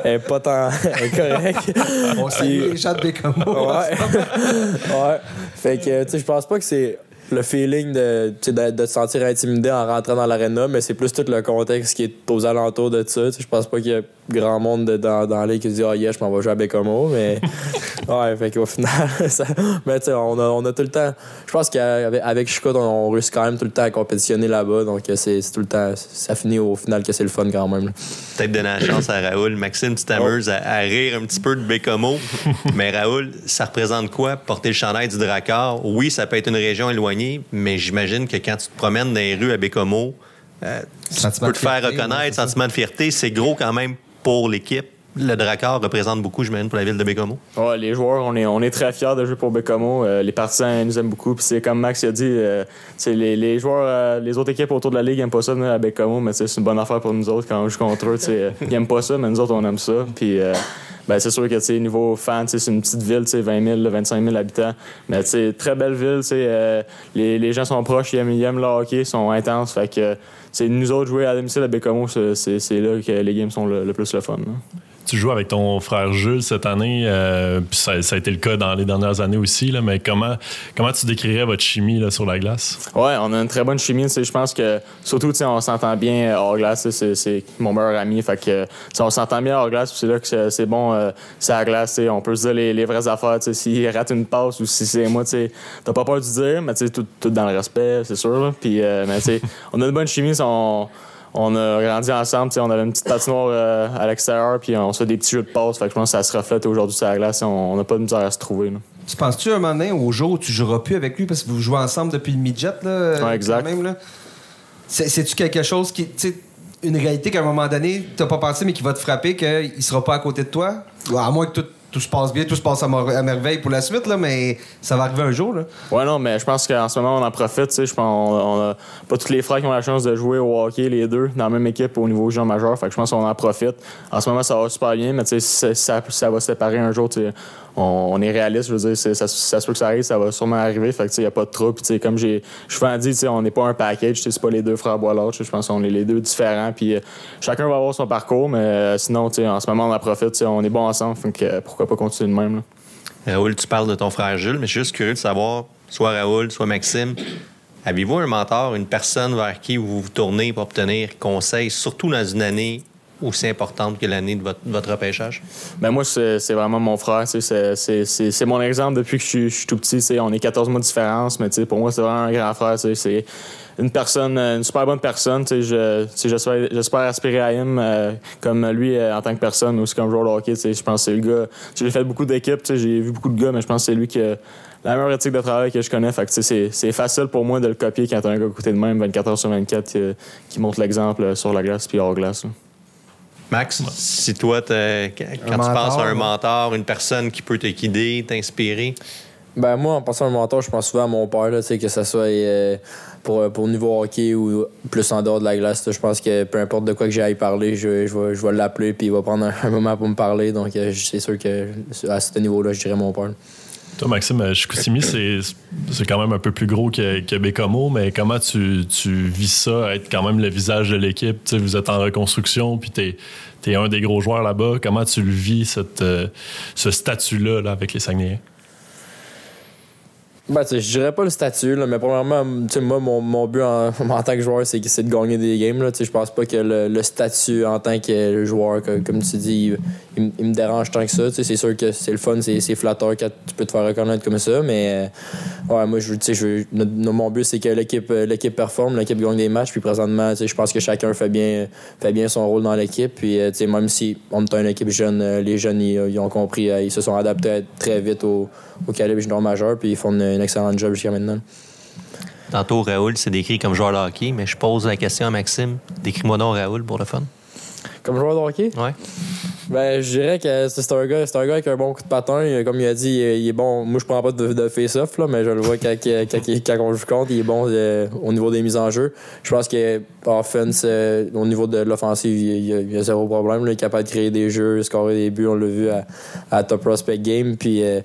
est pas tant correcte. On salue les gens de Bécamo. Ouais. ouais. Fait que, tu sais, je pense pas que c'est le feeling de, de, de, te sentir intimidé en rentrant dans l'arena, mais c'est plus tout le contexte qui est aux alentours de ça. Je pense pas qu'il y a grand monde dans, dans qui se dit Ah, yeah, je m'en vais jouer à Bécomo, mais ouais, fait qu'au final, [laughs] ça, mais tu sais, on a, on a tout le temps. Je pense qu'avec avec Chico, on, on, réussit quand même tout le temps à compétitionner là-bas, donc c'est tout le temps. Ça finit au final que c'est le fun quand même. Peut-être donner la chance à Raoul. Maxime, tu t'amuses à, rire un petit peu de Bécomo, [laughs] mais Raoul, ça représente quoi? Porter le chandail du Drakkar? Oui, ça peut être une région éloignée, mais j'imagine que quand tu te promènes dans les rues à Bécomo, euh, tu peux te faire reconnaître, sentiment de fierté, c'est gros quand même pour l'équipe. Le Drakkar représente beaucoup, je m'imagine, pour la ville de Bécomo. Ouais, les joueurs, on est, on est très fiers de jouer pour Bécomo. Euh, les partisans nous aiment beaucoup. Puis c'est comme Max a dit, euh, les, les, joueurs, euh, les autres équipes autour de la ligue n'aiment pas ça à Bécomo, mais c'est une bonne affaire pour nous autres quand on joue contre eux. ils n'aiment pas ça, mais nous autres, on aime ça. Puis ben, c'est sûr que, niveau fan, c'est une petite ville, tu sais, 20 000, 25 000 habitants. Mais, sais, très belle ville, les, les gens sont proches, ils aiment, ils aiment le hockey, ils sont intenses. Fait que, c'est nous autres jouer à domicile à Bécomo, c'est c'est- c'est là que les games sont le, plus le fun. là. Tu joues avec ton frère Jules cette année, euh, ça, a été le cas dans les dernières années aussi, là, mais comment, comment tu décrirais votre chimie là, sur la glace? Ouais, on a une très bonne chimie. Je pense que, surtout, on s'entend bien euh, hors glace. C'est mon meilleur ami. Fait que, on s'entend bien hors glace. C'est là que c'est- bon, euh, c'est à la glace. On peut se dire les, les vraies affaires. S'il rate une passe ou si c'est moi, t'as pas peur de dire, mais tout, tout dans le respect, c'est sûr. mais [laughs] on a une bonne chimie. on, on a grandi ensemble. tu On avait une petite patinoire euh, à l'extérieur. Puis on se fait des petits jeux de passe. Fait que je pense que ça se reflète aujourd'hui sur la glace. On on n'a pas de misère à se trouver. là. Tu penses-tu un moment donné, au jour où tu joueras plus avec lui parce que vous jouez ensemble depuis le midget, là? Ouais, exact. quand même, là? C'est- C'est-tu quelque chose qui. tu une réalité qu'à un moment donné, t'as pas pensé, mais qui va te frapper, qu'il sera pas à côté de toi? À moins que tout, tout se passe bien, tout se passe à, mer- à merveille pour la suite, là, mais ça va arriver un jour, là. Ouais, non, mais je pense qu'en ce moment, on en profite. Je pense on, a pas tous les frères qui ont la chance de jouer au hockey, les deux, dans la même équipe au niveau jeune majeur. Fait que je pense qu'on en profite. En ce moment, ça va super bien, mais ça, ça, ça va se séparer un jour. On, est réaliste, je veux dire, ça, ça se peut que ça arrive, ça va sûrement arriver. Fait que tu sais, y a pas de trouble. Puis, comme j'ai souvent dit, on n'est pas un package, c'est pas les deux frères Boilard. Je pense qu'on est les deux différents. Puis euh, chacun va avoir son parcours, mais euh, sinon, en ce moment, on en profite. On est bon ensemble. Fait que euh, pourquoi pas continuer de même. Raoul, tu parles de ton frère Jules, mais je suis juste curieux de savoir, soit Raoul, soit Maxime, avez-vous un mentor, une personne vers qui vous vous tournez pour obtenir conseil, surtout dans une année aussi importante que l'année de votre, votre repêchage? Ben moi, c'est vraiment mon frère. C'est mon exemple depuis que je suis, je tout petit. On est 14 mois de différence, mais pour moi, c'est vraiment un grand frère. C'est une personne, euh, une super bonne personne. je- J'espère j'espère aspirer à him euh, comme lui euh, en tant que personne, aussi comme joueur de hockey. Je pense que c'est le gars. J'ai fait beaucoup d'équipes, j'ai vu beaucoup de gars, mais je pense que c'est lui qui a la meilleure éthique de travail que je connais. C'est facile pour moi de le copier quand t'as un gars à côté de même, 24 heures sur 24, euh, qui montre l'exemple euh, sur la glace puis hors glace. Max, si toi, quand tu mentor, penses à un mentor, une personne qui peut te guider, t'inspirer, Ben moi, en passant à un mentor, je pense souvent à mon père, là, que ce soit euh, pour, pour niveau hockey ou plus en dehors de la glace. là. Je pense que peu importe de quoi que j'ai à y parler, je, je vais, je vais l'appeler puis il va prendre un, un moment pour me parler. Donc euh, c'est sûr que à ce niveau-là, je dirais mon père. Toi, Maxime, euh, Chicoutimi, c'est quand même un peu plus gros que, que Bécomo, mais comment tu, tu vis ça, être quand même le visage de l'équipe? Tu sais, vous êtes en reconstruction, puis t'es es un des gros joueurs là-bas. Comment tu vis, cette, euh, ce statut-là là, avec les Saguenayens? Ben, tu sais, je dirais pas le statut, mais premièrement, moi, mon, mon but en, [laughs] en tant que joueur, c'est de gagner des games. Je pense pas que le, le statut en tant que joueur, comme tu dis, il, il me- dérange tant que ça. C'est sûr que c'est le fun, c'est flatteur quand tu peux te faire reconnaître comme ça, mais euh, ouais, moi, je, je, mon but, c'est que l'équipe euh, l'équipe performe, l'équipe gagne des matchs, puis présentement, je pense que chacun fait bien, fait bien son rôle dans l'équipe. Puis, euh, même si on est une équipe jeune, les jeunes, ils, ils ont compris, ils se sont adaptés très vite au, au calibre junior majeur, puis ils font une excellente job jusqu'à maintenant. Tantôt, Raoul s'est décrit comme joueur de hockey, mais je pose la question à Maxime. Décris-moi donc Raoul pour le fun. Comme joueur de hockey? Ouais. Ben, je dirais que c'est un gars, c'est un gars avec un bon coup de patin. Comme il a dit, il est, bon. Moi, je prends pas de, de face-off, là, mais je le vois quand, quand, quand, quand on joue contre, il est bon euh, au niveau des mises en jeu. Je pense que offense, euh, au niveau de l'offensive, il, il il a zéro problème. là. Il est capable de créer des jeux, scorer des buts. On l'a vu à, à Top Prospect Game. Puis, euh,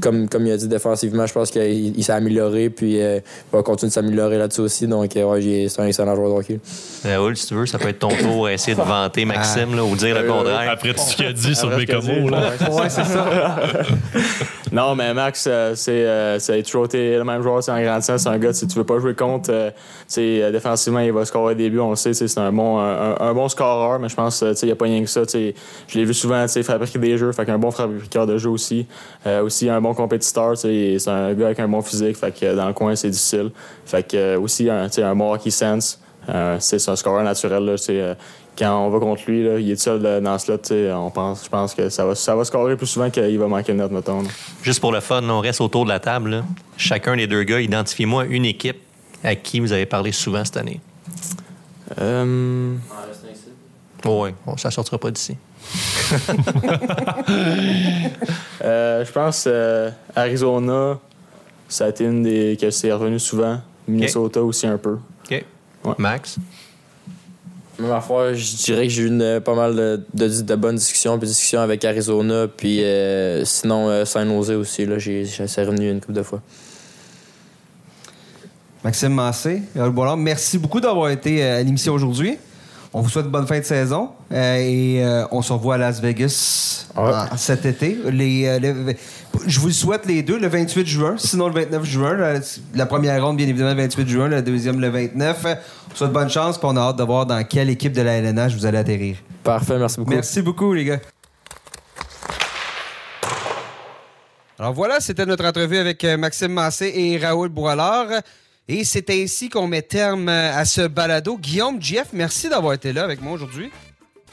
comme, comme il a dit défensivement, je pense qu'il il s'est amélioré. Puis, il va continuer de s'améliorer là-dessus aussi. Donc, ouais, c'est un excellent joueur de hockey. Raoul, si tu veux, ça peut être ton tour à essayer de vanter Maxime là, ou dire le Euh, contraire. Après tout ce qu'il a dit sur qu'il là. Ouais, c'est ça. [laughs] Non, mais Max, euh, c'est euh, c'est toujours été le même joueur, c'est en grandissant. C'est un gars, si tu veux pas jouer contre, euh, euh, défensivement, il va scorer des buts, on le sait, c'est un bon, un, un bon scoreur, mais je pense euh, tu sais, il n'y a pas rien que ça. tu sais. Je l'ai vu souvent tu sais, fabriquer des jeux, fait qu'un bon fabriqueur de jeux aussi. Euh, aussi un bon compétiteur, c'est un gars avec un bon physique, fait que euh, dans le coin, c'est difficile. Fait que euh, aussi un, tu sais, un bon hockey sense. Euh, c'est un scoreur naturel. Là, c'est, euh, quand on va contre lui, là, il est seul euh, dans ce sais, On pense, je pense que ça va, ça va scorer plus souvent qu'il va manquer de net, mettons. là. Juste pour le fun, on reste autour de la table. là. Chacun des deux gars, identifiez-moi une équipe à qui vous avez parlé souvent cette année. Euh, Oui, bon, ça sortira pas d'ici. [laughs] Euh, je pense euh, Arizona, ça a été une des que c'est revenu souvent. Minnesota aussi un peu. OK. Ouais. Max? Même affaire, je dirais que j'ai eu une- pas mal de, bonnes discussions, puis discussions avec Arizona, puis euh, sinon euh, Saint Jose aussi, là, j'ai, c'est revenu une couple de fois. Maxime Massé, merci beaucoup d'avoir été euh, à l'émission aujourd'hui. On vous souhaite bonne fin de saison euh, et euh, on se revoit à Las Vegas Ouais. en- cet été. Les, euh, les- je vous le souhaite les deux, le 28 juin, sinon le 29 juin. La, la première ronde, bien évidemment, le 28 juin, la deuxième, le 29. On vous souhaite bonne chance puis on a hâte de voir dans quelle équipe de la LNH vous allez atterrir. Parfait, merci beaucoup. Merci beaucoup, les gars. Alors voilà, c'était notre entrevue avec Maxime Massé et Raoul Boilard. Et c'est ainsi qu'on met terme euh, à ce balado. Guillaume, Jeff, merci d'avoir été là avec moi aujourd'hui.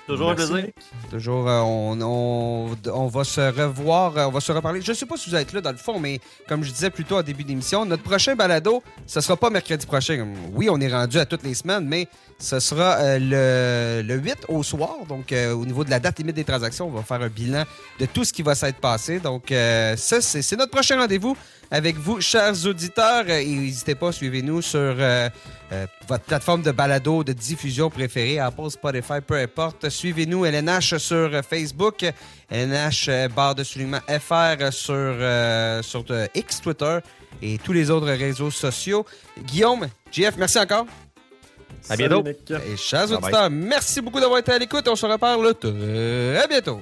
Toujours un plaisir. Toujours, euh, on, on- on va se revoir, euh, on va se reparler. Je ne sais pas si vous êtes là dans le fond, mais comme je disais plus tôt au début d'émission, notre prochain balado, ce sera pas mercredi prochain. Oui, on est rendu à toutes les semaines, mais ce sera euh, le, le 8 au soir. Donc, euh, au niveau de la date limite des transactions, on va faire un bilan de tout ce qui va s'être passé. Donc, euh, ça, c'est notre prochain rendez-vous avec vous, chers auditeurs. Et n'hésitez pas, suivez-nous sur votre plateforme de balado, de diffusion préférée, Apple, Spotify, peu importe. Suivez-nous, LNH sur Facebook, LNH barre de soulignement FR sur, sur X, Twitter et tous les autres réseaux sociaux. Guillaume, JF, merci encore. À bientôt. Salut. Et chers auditeurs, merci beaucoup d'avoir été à l'écoute. On se reparle très bientôt.